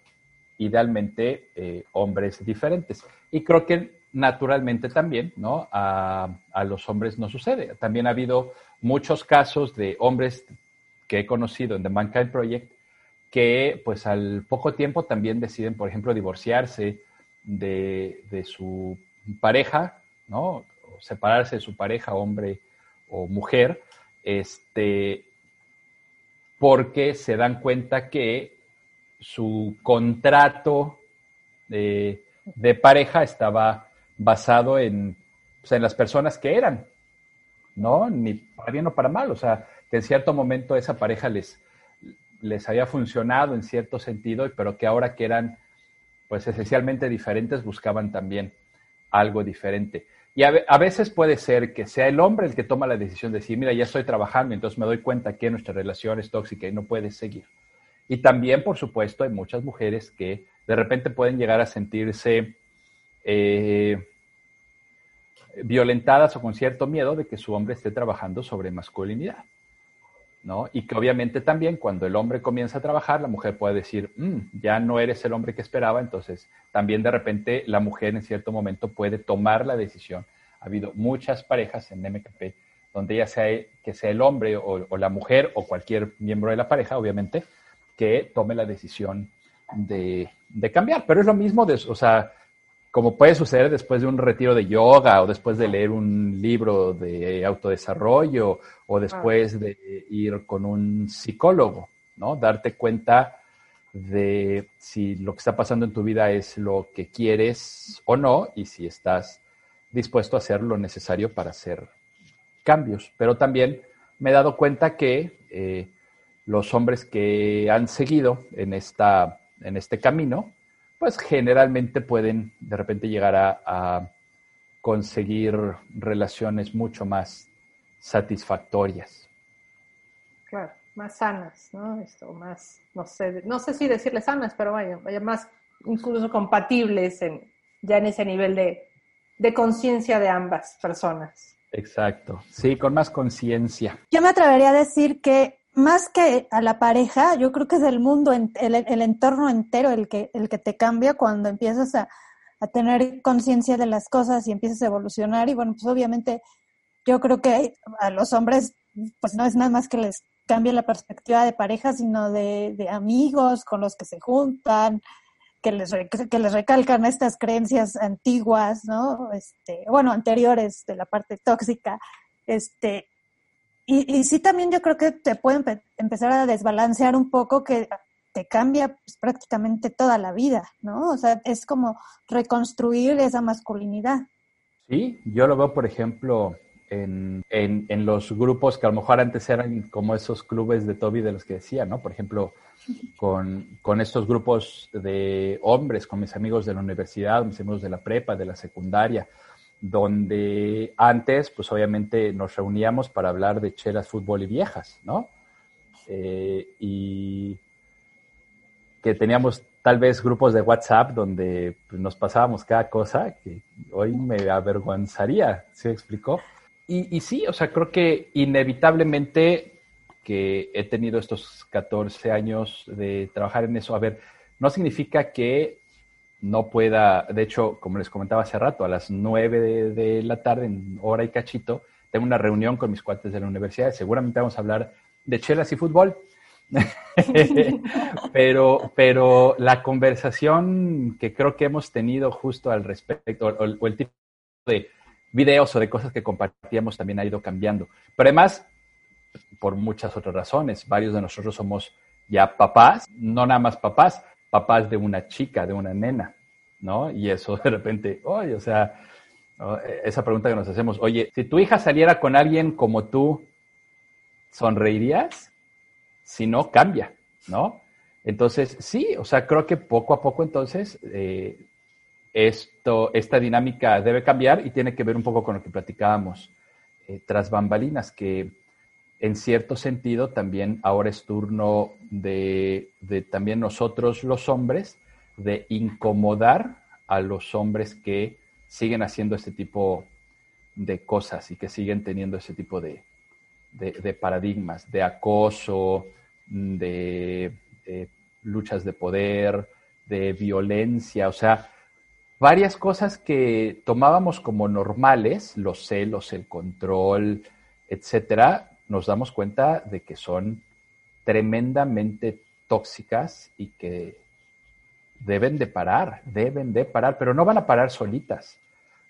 idealmente eh, hombres diferentes. Y creo que naturalmente también, ¿no? A, a, los hombres no sucede. También ha habido muchos casos de hombres que he conocido en The Mankind Project que pues al poco tiempo también deciden, por ejemplo, divorciarse de, de su pareja, ¿no? O separarse de su pareja, hombre o mujer, este, porque se dan cuenta que su contrato de, de pareja estaba basado en, pues, en las personas que eran, ¿no? Ni para bien o para mal, o sea, que en cierto momento esa pareja les, les había funcionado en cierto sentido, pero que ahora que eran pues esencialmente diferentes buscaban también algo diferente. Y a, veces puede ser que sea el hombre el que toma la decisión de decir, mira, ya estoy trabajando, entonces me doy cuenta que nuestra relación es tóxica y no puede seguir. Y también, por supuesto, hay muchas mujeres que de repente pueden llegar a sentirse eh, violentadas o con cierto miedo de que su hombre esté trabajando sobre masculinidad. ¿No? Y que obviamente también cuando el hombre comienza a trabajar, la mujer puede decir, mm, ya no eres el hombre que esperaba, entonces también de repente la mujer en cierto momento puede tomar la decisión. Ha habido muchas parejas en MKP donde ya sea que sea el hombre o, la mujer o cualquier miembro de la pareja, obviamente, que tome la decisión de, de cambiar. Pero es lo mismo, de, o sea, como puede suceder después de un retiro de yoga o después de leer un libro de autodesarrollo o después de ir con un psicólogo, ¿no? Darte cuenta de si lo que está pasando en tu vida es lo que quieres o no y si estás dispuesto a hacer lo necesario para hacer cambios. Pero también me he dado cuenta que eh, los hombres que han seguido en, esta, en este camino, pues generalmente pueden de repente llegar a, a conseguir relaciones mucho más satisfactorias. Claro, más sanas, ¿no? Esto, más, no sé, no sé si decirle sanas, pero vaya, vaya más incluso compatibles en, ya en ese nivel de, de conciencia de ambas personas. Exacto, sí, con más conciencia. Yo me atrevería a decir que más que a la pareja, yo creo que es el mundo, el, el entorno entero el que, el que te cambia cuando empiezas a, a tener conciencia de las cosas y empiezas a evolucionar. Y bueno, pues obviamente yo creo que a los hombres, pues no es nada más que les cambie la perspectiva de pareja, sino de, de amigos con los que se juntan, que les, que les recalcan estas creencias antiguas, ¿no? Este, bueno, anteriores de la parte tóxica. Este, y, y sí también yo creo que te pueden empezar a desbalancear un poco que te cambia pues, prácticamente toda la vida, ¿no? O sea, es como reconstruir esa masculinidad. Sí, yo lo veo, por ejemplo, en, en, en, los grupos que a lo mejor antes eran como esos clubes de Toby de los que decía, ¿no? Por ejemplo, con, con estos grupos de hombres, con mis amigos de la universidad, mis amigos de la prepa, de la secundaria, donde antes, pues obviamente nos reuníamos para hablar de chelas, fútbol y viejas, ¿no? Eh, y que teníamos tal vez grupos de WhatsApp donde pues, nos pasábamos cada cosa que hoy me avergonzaría, ¿se explicó? Y, y sí, o sea, creo que inevitablemente que he tenido estos 14 años de trabajar en eso, a ver, no significa que no pueda, de hecho, como les comentaba hace rato, a las 9 de, la tarde, en hora y cachito, tengo una reunión con mis cuates de la universidad. Seguramente vamos a hablar de chelas y fútbol. pero, pero la conversación que creo que hemos tenido justo al respecto, o, o, el tipo de videos o de cosas que compartíamos también ha ido cambiando. Pero además, por muchas otras razones, varios de nosotros somos ya papás, no nada más papás, papás de una chica, de una nena, ¿no? Y eso de repente, oye, o sea, ¿no? esa pregunta que nos hacemos, oye, si tu hija saliera con alguien como tú, ¿sonreirías? Si no, cambia, ¿no? Entonces, sí, o sea, creo que poco a poco entonces eh, esto, esta dinámica debe cambiar y tiene que ver un poco con lo que platicábamos eh, tras bambalinas, que en cierto sentido también ahora es turno de, de también nosotros los hombres de incomodar a los hombres que siguen haciendo este tipo de cosas y que siguen teniendo ese tipo de, de, paradigmas, de acoso, de, luchas de poder, de violencia, o sea, varias cosas que tomábamos como normales, los celos, el control, etcétera, nos damos cuenta de que son tremendamente tóxicas y que deben de parar, deben de parar, pero no van a parar solitas.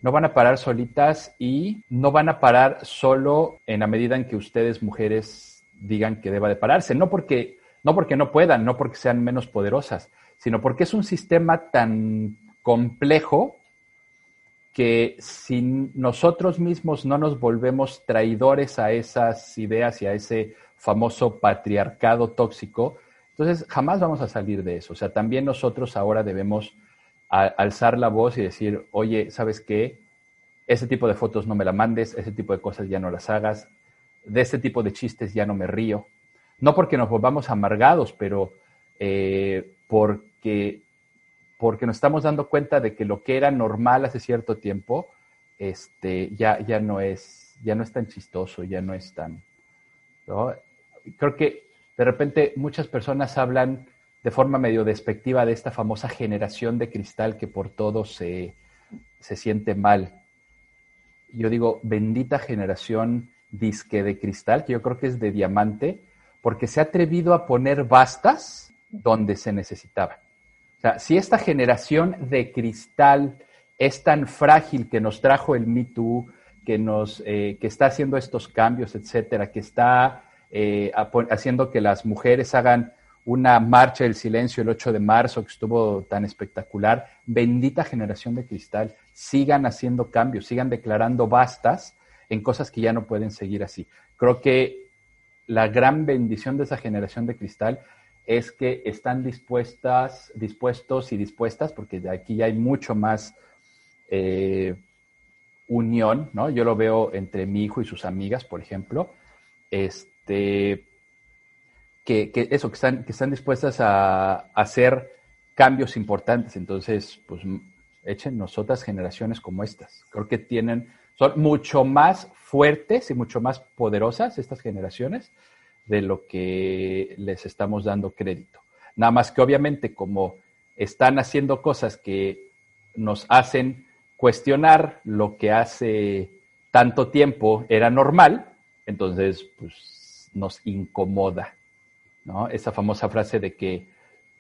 No van a parar solitas y no van a parar solo en la medida en que ustedes, mujeres, digan que deba de pararse. No porque no, porque no puedan, no porque sean menos poderosas, sino porque es un sistema tan complejo que si nosotros mismos no nos volvemos traidores a esas ideas y a ese famoso patriarcado tóxico, entonces, jamás vamos a salir de eso. O sea, también nosotros ahora debemos alzar la voz y decir, oye, ¿sabes qué? Ese tipo de fotos no me la mandes, ese tipo de cosas ya no las hagas, de ese tipo de chistes ya no me río. No porque nos volvamos amargados, pero eh, porque, porque nos estamos dando cuenta de que lo que era normal hace cierto tiempo, este, ya, ya, no es, ya no es tan chistoso, ya no es tan... Creo que de repente muchas personas hablan de forma medio despectiva de esta famosa generación de cristal que por todo se, siente mal. Yo digo, bendita generación disque de cristal, que yo creo que es de diamante, porque se ha atrevido a poner bastas donde se necesitaba. O sea, si esta generación de cristal es tan frágil que nos trajo el Me Too, que, nos, eh, que está haciendo estos cambios, etcétera, que está eh, haciendo que las mujeres hagan una marcha del silencio el 8 de marzo que estuvo tan espectacular. Bendita generación de cristal, sigan haciendo cambios, sigan declarando bastas en cosas que ya no pueden seguir así. Creo que la gran bendición de esa generación de cristal es que están dispuestas, dispuestos y dispuestas, porque de aquí ya hay mucho más eh, unión, ¿no? Yo lo veo entre mi hijo y sus amigas, por ejemplo. Este, que, eso, que están, que están dispuestas a, hacer cambios importantes. Entonces, pues echen otras generaciones como estas. Creo que tienen, son mucho más fuertes y mucho más poderosas estas generaciones de lo que les estamos dando crédito. Nada más que obviamente como están haciendo cosas que nos hacen cuestionar lo que hace tanto tiempo era normal, entonces pues nos incomoda. ¿no? Esa famosa frase de que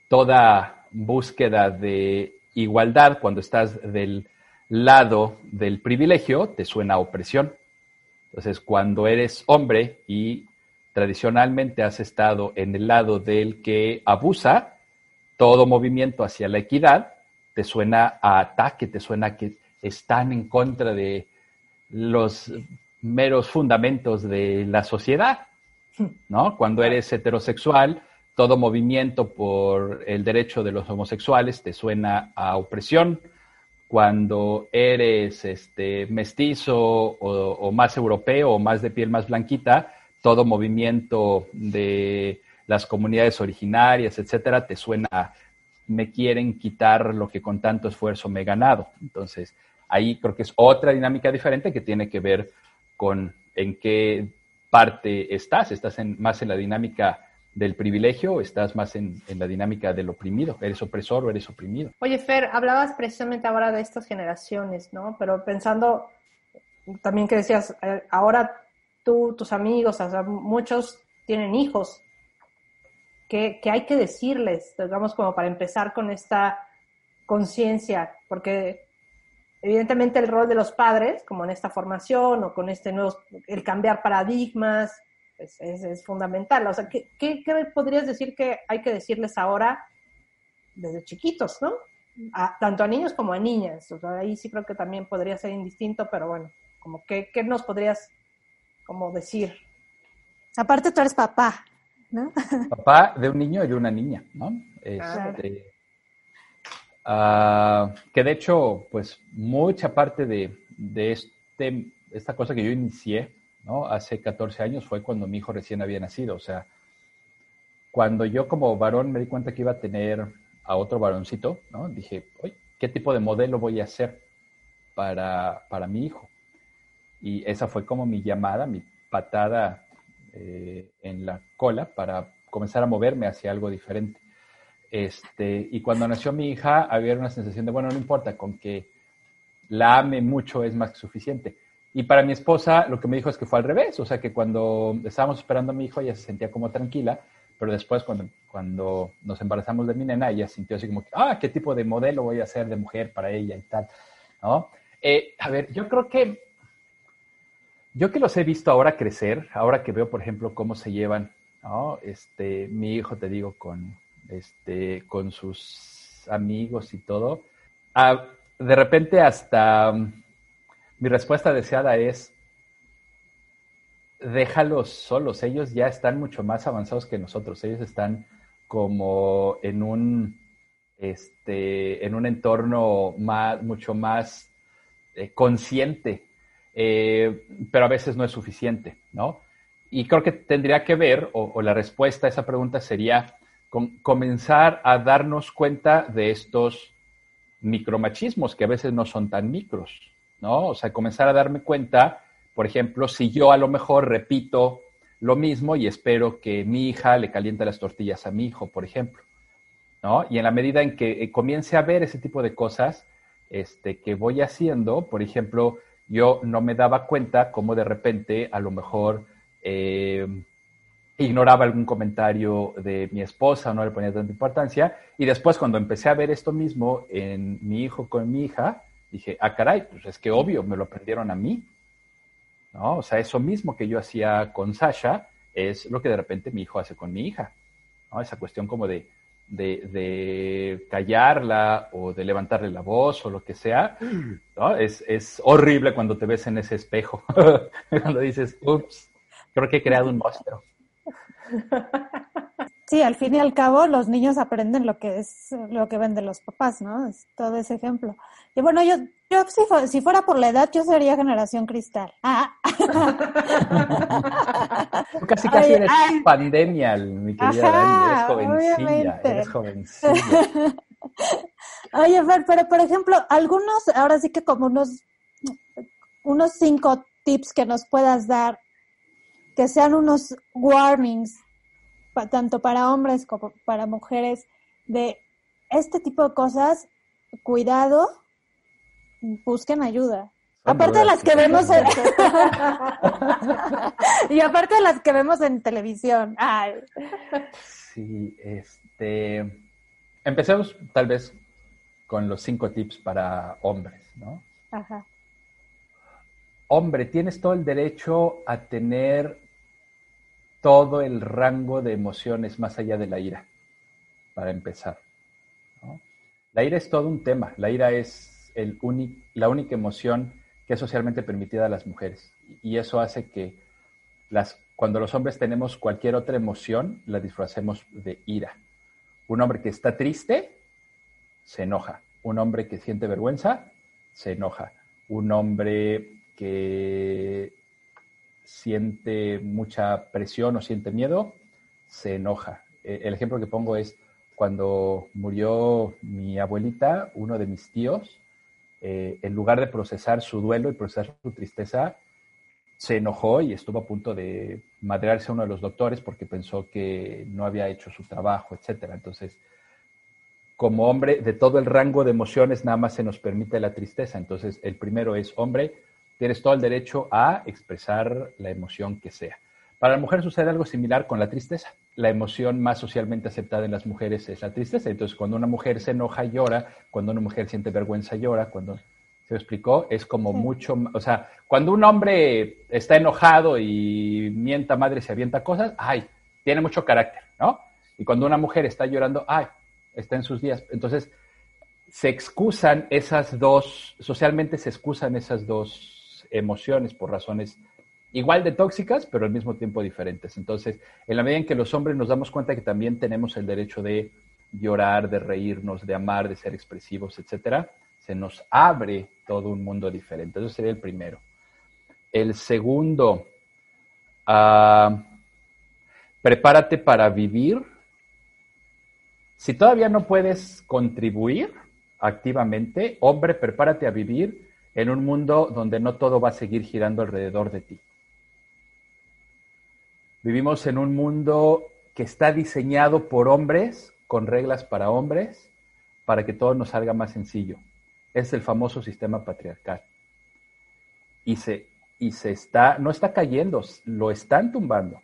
toda búsqueda de igualdad, cuando estás del lado del privilegio, te suena a opresión. Entonces, cuando eres hombre y tradicionalmente has estado en el lado del que abusa, todo movimiento hacia la equidad te suena a ataque, te suena a que están en contra de los meros fundamentos de la sociedad. ¿no? Cuando eres heterosexual, todo movimiento por el derecho de los homosexuales te suena a opresión. Cuando eres este, mestizo o, más europeo o más de piel más blanquita, todo movimiento de las comunidades originarias, etcétera, te suena me quieren quitar lo que con tanto esfuerzo me he ganado. Entonces, ahí creo que es otra dinámica diferente que tiene que ver con en qué parte estás? ¿Estás en, más en la dinámica del privilegio estás más en, la dinámica del oprimido? ¿Eres opresor o eres oprimido? Oye, Fer, hablabas precisamente ahora de estas generaciones, ¿no? Pero pensando también que decías, eh, ahora tú, tus amigos, o sea, muchos tienen hijos. ¿Qué, ¿Qué hay que decirles, digamos, como para empezar con esta conciencia? Porque evidentemente el rol de los padres, como en esta formación o con este nuevo, el cambiar paradigmas, es, es, fundamental. O sea, ¿qué, ¿qué, podrías decir que hay que decirles ahora desde chiquitos, no? tanto a niños como a niñas. O sea, ahí sí creo que también podría ser indistinto, pero bueno, como ¿qué nos podrías como decir? Aparte tú eres papá, ¿no? Papá de un niño y de una niña, ¿no? Este, Ah, que de hecho, pues mucha parte de, de este, esta cosa que yo inicié, ¿no? Hace 14 años fue cuando mi hijo recién había nacido. O sea, cuando yo como varón me di cuenta que iba a tener a otro varoncito, ¿no? Dije, oye, ¿qué tipo de modelo voy a hacer para, para mi hijo? Y esa fue como mi llamada, mi patada eh, en la cola para comenzar a moverme hacia algo diferente. Este, y cuando nació mi hija, había una sensación de, bueno, no importa, con que la ame mucho es más que suficiente. Y para mi esposa, lo que me dijo es que fue al revés, o sea, que cuando estábamos esperando a mi hijo, ella se sentía como tranquila, pero después cuando, cuando nos embarazamos de mi nena, ella sintió así como, ah, ¿qué tipo de modelo voy a hacer de mujer para ella y tal? ¿No? Eh, a ver, yo creo que, yo que los he visto ahora crecer, ahora que veo, por ejemplo, cómo se llevan. Este, mi hijo, te digo, con, este, con sus amigos y todo, de repente hasta mm, mi respuesta deseada es, déjalos solos, ellos ya están mucho más avanzados que nosotros, ellos están como en un, este, en un entorno más, mucho más eh, consciente, eh, pero a veces no es suficiente, ¿no? Y creo que tendría que ver, o, la respuesta a esa pregunta sería comenzar a darnos cuenta de estos micromachismos que a veces no son tan micros, ¿no? O sea, comenzar a darme cuenta por ejemplo, si yo a lo mejor repito lo mismo y espero que mi hija le caliente las tortillas a mi hijo, por ejemplo, ¿no? Y en la medida en que eh, comience a ver ese tipo de cosas este, que voy haciendo, por ejemplo, yo no me daba cuenta cómo de repente a lo mejor eh, ignoraba algún comentario de mi esposa, no le ponía tanta importancia, y después cuando empecé a ver esto mismo en mi hijo con mi hija, dije, ah, caray, pues es que obvio, me lo aprendieron a mí, ¿no? O sea, eso mismo que yo hacía con Sasha es lo que de repente mi hijo hace con mi hija. Esa cuestión como de, de, callarla o de levantarle la voz o lo que sea, ¿no? Es, es horrible cuando te ves en ese espejo, cuando dices, ups, creo que he creado un monstruo. Sí, al fin y al cabo los niños aprenden lo que es lo que ven de los papás, ¿no? Es todo ese ejemplo. Y bueno, yo, yo si, fuera por la edad, yo sería generación cristal. Ah. casi casi eres pandemia, mi querida Dani. Eres jovencilla, eres jovencilla. Oye, Fer, pero por ejemplo, algunos, ahora sí que como unos, unos cinco tips que nos puedas dar, que sean unos warnings tanto para hombres como para mujeres, de este tipo de cosas, cuidado, busquen ayuda. aparte de las que vemos en... y aparte de las que vemos en televisión. Sí, este... Empecemos tal vez con los cinco tips para hombres, ¿no? Ajá. Hombre, tienes todo el derecho a tener todo el rango de emociones más allá de la ira, para empezar. La ira es todo un tema. La ira es la única emoción que es socialmente permitida a las mujeres. Y eso hace que cuando los hombres tenemos cualquier otra emoción, la disfracemos de ira. Un hombre que está triste, se enoja. Un hombre que siente vergüenza, se enoja. Un hombre que siente mucha presión o siente miedo, se enoja. E, el ejemplo que pongo es cuando murió mi abuelita, uno de mis tíos, eh, en lugar de procesar su duelo y procesar su tristeza, se enojó y estuvo a punto de madrearse a uno de los doctores porque pensó que no había hecho su trabajo, etc. Entonces, como hombre, de todo el rango de emociones, nada más se nos permite la tristeza. Entonces, el primero es, hombre, tienes todo el derecho a expresar la emoción que sea. Para la mujer sucede algo similar con la tristeza. La emoción más socialmente aceptada en las mujeres es la tristeza. Entonces, cuando una mujer se enoja, llora. Cuando una mujer siente vergüenza, llora. Cuando se lo explicó, es como mucho, o sea, cuando un hombre está enojado y mienta madre se avienta cosas, ay, tiene mucho carácter, ¿no? Y cuando una mujer está llorando, ay, está en sus días. Entonces, se excusan esas dos, socialmente se excusan esas dos emociones por razones igual de tóxicas, pero al mismo tiempo diferentes. Entonces, en la medida en que los hombres nos damos cuenta que también tenemos el derecho de llorar, de reírnos, de amar, de ser expresivos, etcétera, se nos abre todo un mundo diferente. Eso sería el primero. El segundo, ah, prepárate para vivir. Si todavía no puedes contribuir activamente, hombre, prepárate a vivir en un mundo donde no todo va a seguir girando alrededor de ti. Vivimos en un mundo que está diseñado por hombres, con reglas para hombres, para que todo nos salga más sencillo. Es el famoso sistema patriarcal. Y se, y se está, no está cayendo, lo están tumbando.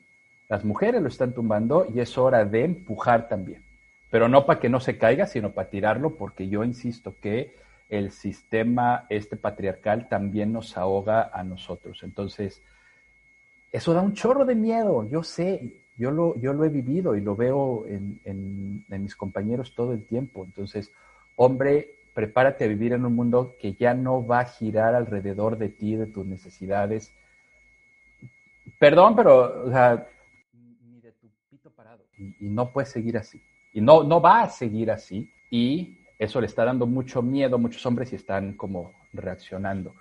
Las mujeres lo están tumbando y es hora de empujar también. Pero no para que no se caiga, sino para tirarlo, porque yo insisto que el sistema este patriarcal también nos ahoga a nosotros. Entonces, eso da un chorro de miedo, yo sé, yo lo, yo lo he vivido y lo veo en, en, mis compañeros todo el tiempo. Entonces, hombre, prepárate a vivir en un mundo que ya no va a girar alrededor de ti, de tus necesidades. Perdón, pero, ni de tu pito parado. Y, y, no puedes seguir así. Y no, no va a seguir así. Y eso le está dando mucho miedo a muchos hombres y están como reaccionando.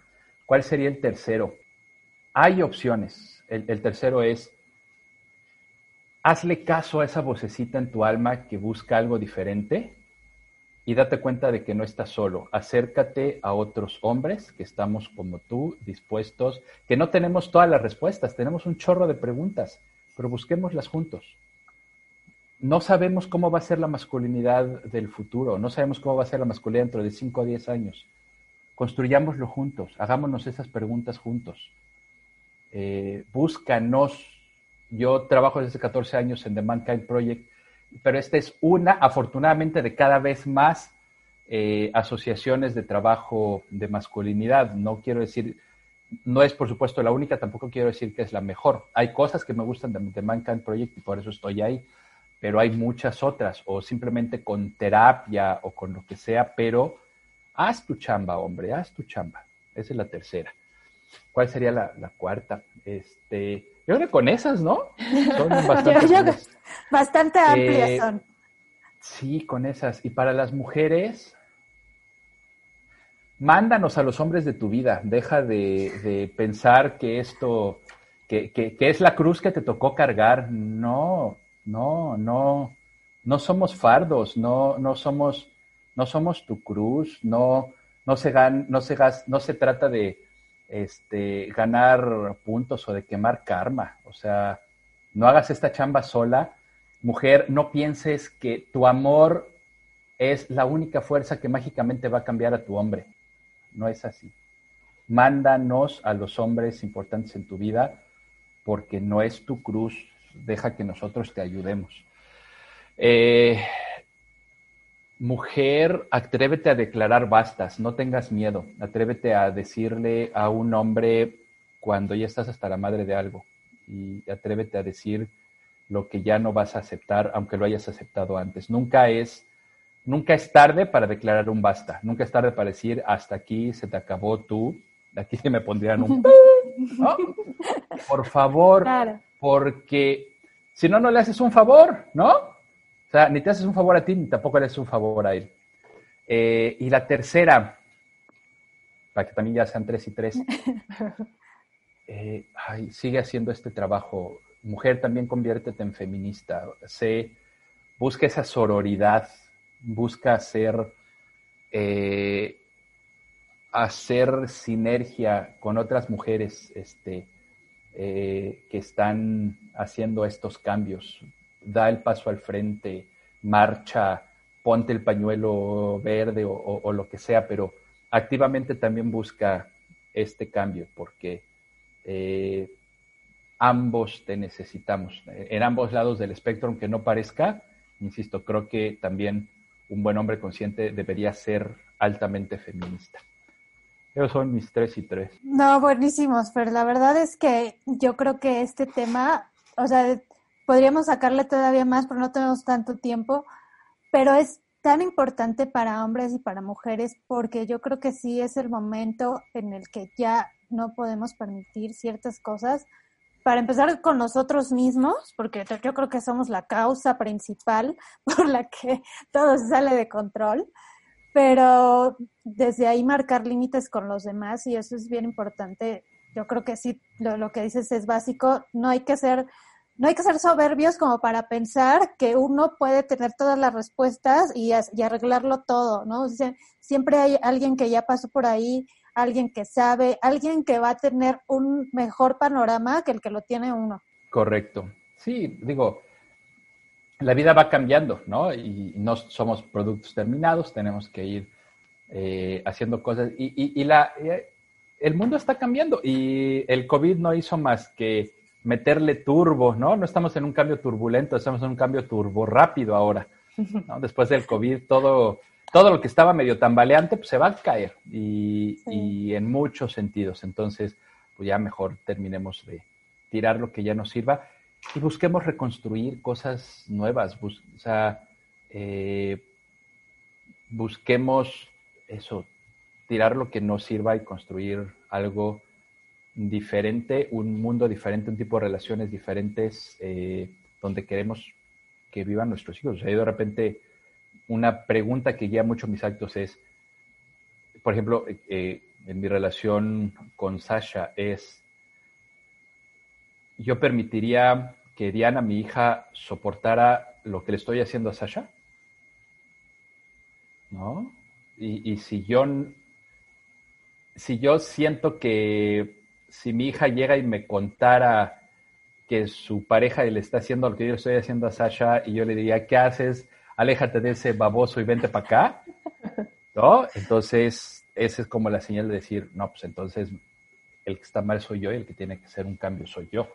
¿Cuál sería el tercero? Hay opciones. El, tercero es, hazle caso a esa vocecita en tu alma que busca algo diferente y date cuenta de que no estás solo. Acércate a otros hombres que estamos como tú, dispuestos, que no tenemos todas las respuestas, tenemos un chorro de preguntas, pero busquémoslas juntos. No sabemos cómo va a ser la masculinidad del futuro, no sabemos cómo va a ser la masculinidad dentro de 5 o 10 años. Construyámoslo juntos, hagámonos esas preguntas juntos. Eh, búscanos. Yo trabajo desde 14 años en The Mankind Project pero esta es una, afortunadamente, de cada vez más eh, asociaciones de trabajo de masculinidad. No quiero decir, no es por supuesto la única, tampoco quiero decir que es la mejor. Hay cosas que me gustan de, de Mankind Project y por eso estoy ahí, pero hay muchas otras, o simplemente con terapia o con lo que sea, pero haz tu chamba, hombre, haz tu chamba. Esa es la tercera. ¿Cuál sería la, la cuarta? Este, yo creo que con esas, ¿no? Son bastante, yo, yo, bastante amplias eh, son. Sí, con esas. Y para las mujeres, mándanos a los hombres de tu vida. Deja de, de pensar que esto, que, que, que, es la cruz que te tocó cargar. No, no, no. No somos fardos, no, no somos, no somos tu cruz, no, no se, gan, no se, no se trata de, este, ganar puntos o de quemar karma. O sea, no hagas esta chamba sola. Mujer, no pienses que tu amor es la única fuerza que mágicamente va a cambiar a tu hombre. No es así. Mándanos a los hombres importantes en tu vida porque no es tu cruz. Deja que nosotros te ayudemos. Eh, Mujer, atrévete a declarar bastas, no tengas miedo, atrévete a decirle a un hombre cuando ya estás hasta la madre de algo y atrévete a decir lo que ya no vas a aceptar, aunque lo hayas aceptado antes. Nunca es, nunca es tarde para declarar un basta, nunca es tarde para decir hasta aquí se te acabó tú, aquí se me pondrían un... ¿no? Por favor, claro. porque si no, no le haces un favor, ¿no? O sea, ni te haces un favor a ti, ni tampoco le haces un favor a él. Eh, y la tercera, para que también ya sean tres y tres, eh, ay, sigue haciendo este trabajo. Mujer, también conviértete en feminista. Sé, busca esa sororidad, busca hacer, eh, hacer sinergia con otras mujeres este, que están haciendo estos cambios da el paso al frente, marcha, ponte el pañuelo verde o, lo que sea, pero activamente también busca este cambio porque eh, ambos te necesitamos. En ambos lados del espectro, aunque no parezca, insisto, creo que también un buen hombre consciente debería ser altamente feminista. Esos son mis tres y tres. No, buenísimos, pero la verdad es que yo creo que este tema, o sea, podríamos sacarle todavía más, pero no tenemos tanto tiempo, pero es tan importante para hombres y para mujeres porque yo creo que sí es el momento en el que ya no podemos permitir ciertas cosas. Para empezar con nosotros mismos, porque yo creo que somos la causa principal por la que todo sale de control, pero desde ahí marcar límites con los demás y eso es bien importante. Yo creo que sí, lo, lo que dices es básico, no hay que ser no hay que ser soberbios como para pensar que uno puede tener todas las respuestas y, y arreglarlo todo, ¿no? Siempre hay alguien que ya pasó por ahí, alguien que sabe, alguien que va a tener un mejor panorama que el que lo tiene uno. Correcto. Sí, digo, la vida va cambiando, ¿no? Y no somos productos terminados, tenemos que ir eh, haciendo cosas. Y, y, la, eh, el mundo está cambiando y el COVID no hizo más que meterle turbo, ¿no? No estamos en un cambio turbulento, estamos en un cambio turbo rápido ahora. ¿no? Después del COVID, todo, todo lo que estaba medio tambaleante pues, se va a caer y, y, en muchos sentidos. Entonces, pues ya mejor terminemos de tirar lo que ya nos sirva y busquemos reconstruir cosas nuevas. o sea, eh, busquemos eso, tirar lo que nos sirva y construir algo diferente, un mundo diferente, un tipo de relaciones diferentes eh, donde queremos que vivan nuestros hijos. O sea, de repente una pregunta que guía mucho mis actos es, por ejemplo, eh, en mi relación con Sasha es, yo permitiría que Diana, mi hija, soportara lo que le estoy haciendo a Sasha. ¿No? Y, y si yo si yo siento que si mi hija llega y me contara que su pareja le está haciendo lo que yo estoy haciendo a Sasha y yo le diría, ¿qué haces? Aléjate de ese baboso y vente para acá. ¿No? Entonces, esa es como la señal de decir, no, pues entonces el que está mal soy yo y el que tiene que hacer un cambio soy yo.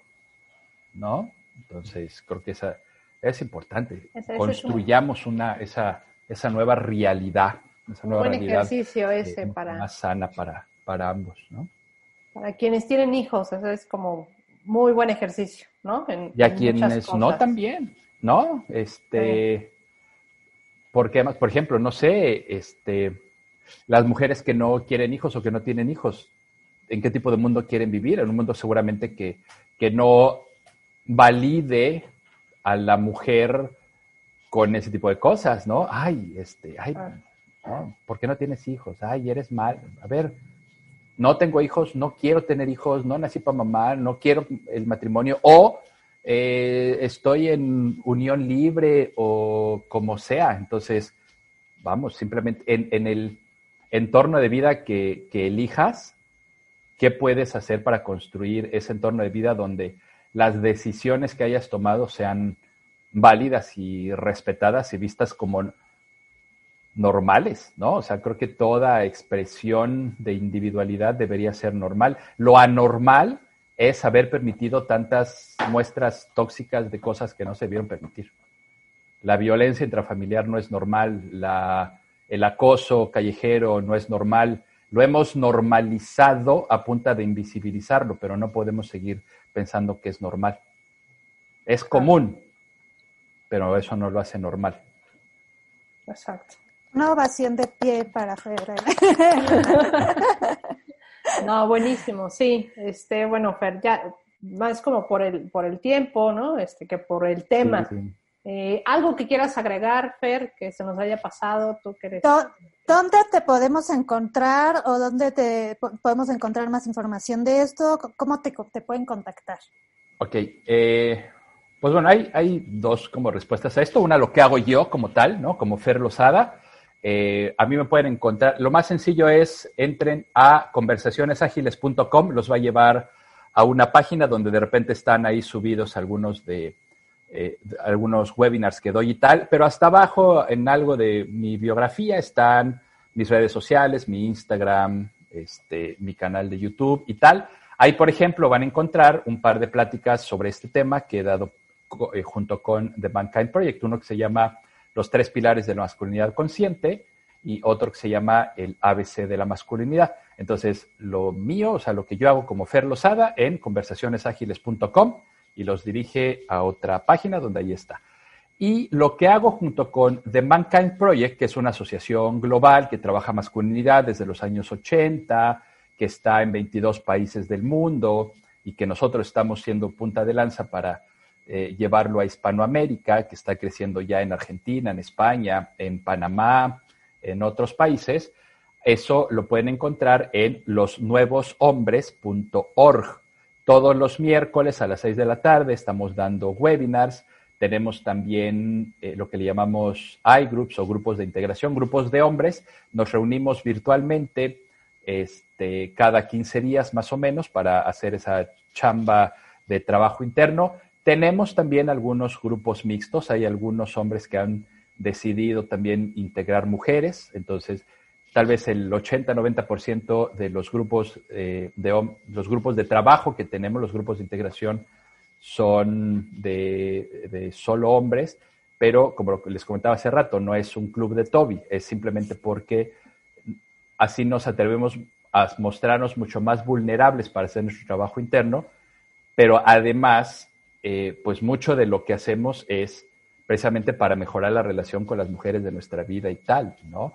¿No? Entonces, creo que esa es importante. Construyamos una, esa, esa nueva realidad. Esa nueva buen realidad, ejercicio ese eh, para... Más sana para, para ambos, ¿no? Para quienes tienen hijos, eso es como muy buen ejercicio, ¿no? En, y a en quienes no también, ¿no? Este, porque además, por ejemplo, no sé, este, las mujeres que no quieren hijos o que no tienen hijos, ¿en qué tipo de mundo quieren vivir? En un mundo seguramente que, que no valide a la mujer con ese tipo de cosas, ¿no? Ay, este, ay, ¿no? ¿por qué no tienes hijos? Ay, eres mal. A ver, no tengo hijos, no quiero tener hijos, no nací para mamá, no quiero el matrimonio, o eh, estoy en unión libre o como sea. Entonces, vamos, simplemente en, el entorno de vida que, que, elijas, ¿qué puedes hacer para construir ese entorno de vida donde las decisiones que hayas tomado sean válidas y respetadas y vistas como normales, ¿no? O sea, creo que toda expresión de individualidad debería ser normal. Lo anormal es haber permitido tantas muestras tóxicas de cosas que no se debieron permitir. La violencia intrafamiliar no es normal, la, el acoso callejero no es normal. Lo hemos normalizado a punta de invisibilizarlo, pero no podemos seguir pensando que es normal. Es común, pero eso no lo hace normal. Exacto. Una ovación de pie para Fer. no, buenísimo, sí. Este, bueno, Fer, ya más como por el, por el tiempo, ¿no? Este, que por el tema. Sí, sí. Eh, algo que quieras agregar, Fer, que se nos haya pasado, tú que eres... ¿Dónde te podemos encontrar o dónde te podemos encontrar más información de esto? ¿Cómo te, te pueden contactar? Ok, eh, pues bueno, hay, hay dos como respuestas a esto. Una, lo que hago yo como tal, ¿no? Como Fer Lozada. Eh, a mí me pueden encontrar, lo más sencillo es entren a conversacionesagiles.com, los va a llevar a una página donde de repente están ahí subidos algunos de, eh, algunos webinars que doy y tal, pero hasta abajo en algo de mi biografía están mis redes sociales, mi Instagram, este, mi canal de YouTube y tal. Ahí, por ejemplo, van a encontrar un par de pláticas sobre este tema que he dado eh, junto con The Mankind Project, uno que se llama los tres pilares de la masculinidad consciente y otro que se llama el ABC de la masculinidad. Entonces, lo mío, o sea, lo que yo hago como Fer Lozada en conversacionesagiles.com y los dirige a otra página donde ahí está. Y lo que hago junto con The Mankind Project, que es una asociación global que trabaja masculinidad desde los años 80, que está en 22 países del mundo y que nosotros estamos siendo punta de lanza para eh, llevarlo a Hispanoamérica, que está creciendo ya en Argentina, en España, en Panamá, en otros países, eso lo pueden encontrar en losnuevoshombres.org. Todos los miércoles a las 6 de la tarde estamos dando webinars. Tenemos también eh, lo que le llamamos iGroups o grupos de integración, grupos de hombres. Nos reunimos virtualmente este, cada 15 días más o menos para hacer esa chamba de trabajo interno. Tenemos también algunos grupos mixtos. Hay algunos hombres que han decidido también integrar mujeres. Entonces, tal vez el 80-90% de los grupos, eh, de los grupos de trabajo que tenemos, los grupos de integración, son de, solo hombres, pero como les comentaba hace rato, no es un club de Toby, es simplemente porque así nos atrevemos a mostrarnos mucho más vulnerables para hacer nuestro trabajo interno, pero además, eh, pues mucho de lo que hacemos es precisamente para mejorar la relación con las mujeres de nuestra vida y tal, ¿no?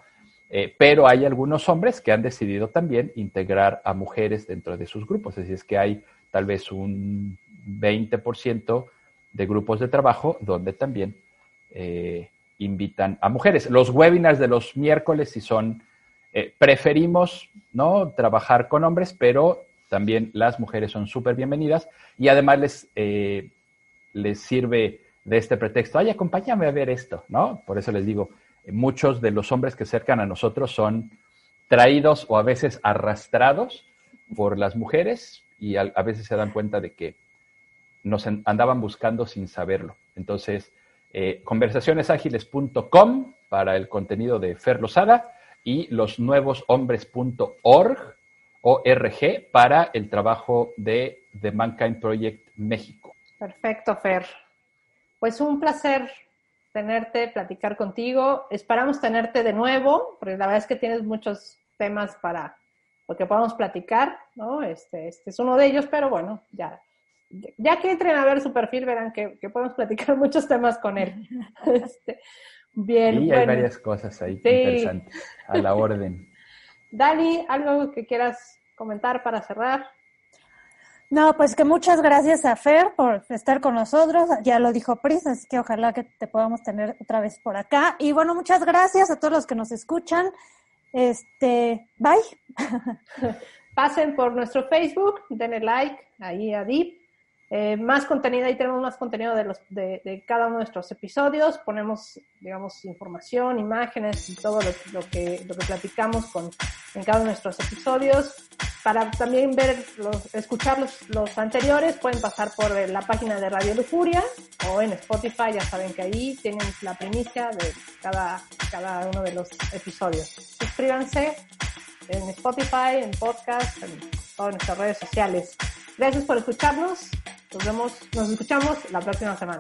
Eh, pero hay algunos hombres que han decidido también integrar a mujeres dentro de sus grupos. Así es que hay tal vez un 20% de grupos de trabajo donde también eh, invitan a mujeres. Los webinars de los miércoles si son, preferimos ¿no? trabajar con hombres, pero también las mujeres son súper bienvenidas y además les, les sirve de este pretexto, ay, acompáñame a ver esto, ¿no? Por eso les digo, muchos de los hombres que acercan a nosotros son traídos o a veces arrastrados por las mujeres y a, veces se dan cuenta de que nos andaban buscando sin saberlo. Entonces, eh, conversacioneságiles.com para el contenido de Fer Lozada y losnuevoshombres.org ORG para el trabajo de The Mankind Project México. Perfecto, Fer. Pues un placer tenerte, platicar contigo. Esperamos tenerte de nuevo, porque la verdad es que tienes muchos temas para lo que podamos platicar, ¿no? Este, este es uno de ellos, pero bueno, ya, ya que entren a ver su perfil, verán que, podemos platicar muchos temas con él. Este, bien. Y hay varias cosas ahí interesantes, a la orden. Dali, ¿algo que quieras comentar para cerrar? No, pues que muchas gracias a Fer por estar con nosotros. Ya lo dijo Pris, así que ojalá que te podamos tener otra vez por acá. Y bueno, muchas gracias a todos los que nos escuchan. Este, bye. Pasen por nuestro Facebook, denle like ahí a Deep. Eh, más contenido, ahí tenemos más contenido de, los, de, cada uno de nuestros episodios. Ponemos, digamos, información, imágenes y todo lo, que, lo que platicamos con, en cada uno de nuestros episodios. Para también ver, los, escuchar los, anteriores, pueden pasar por la página de Radio Lujuria o en Spotify. Ya saben que ahí tienen la primicia de cada, cada uno de los episodios. Suscríbanse en Spotify, en podcast, en todas nuestras redes sociales. Gracias por escucharnos. Nos vemos, nos escuchamos la próxima semana.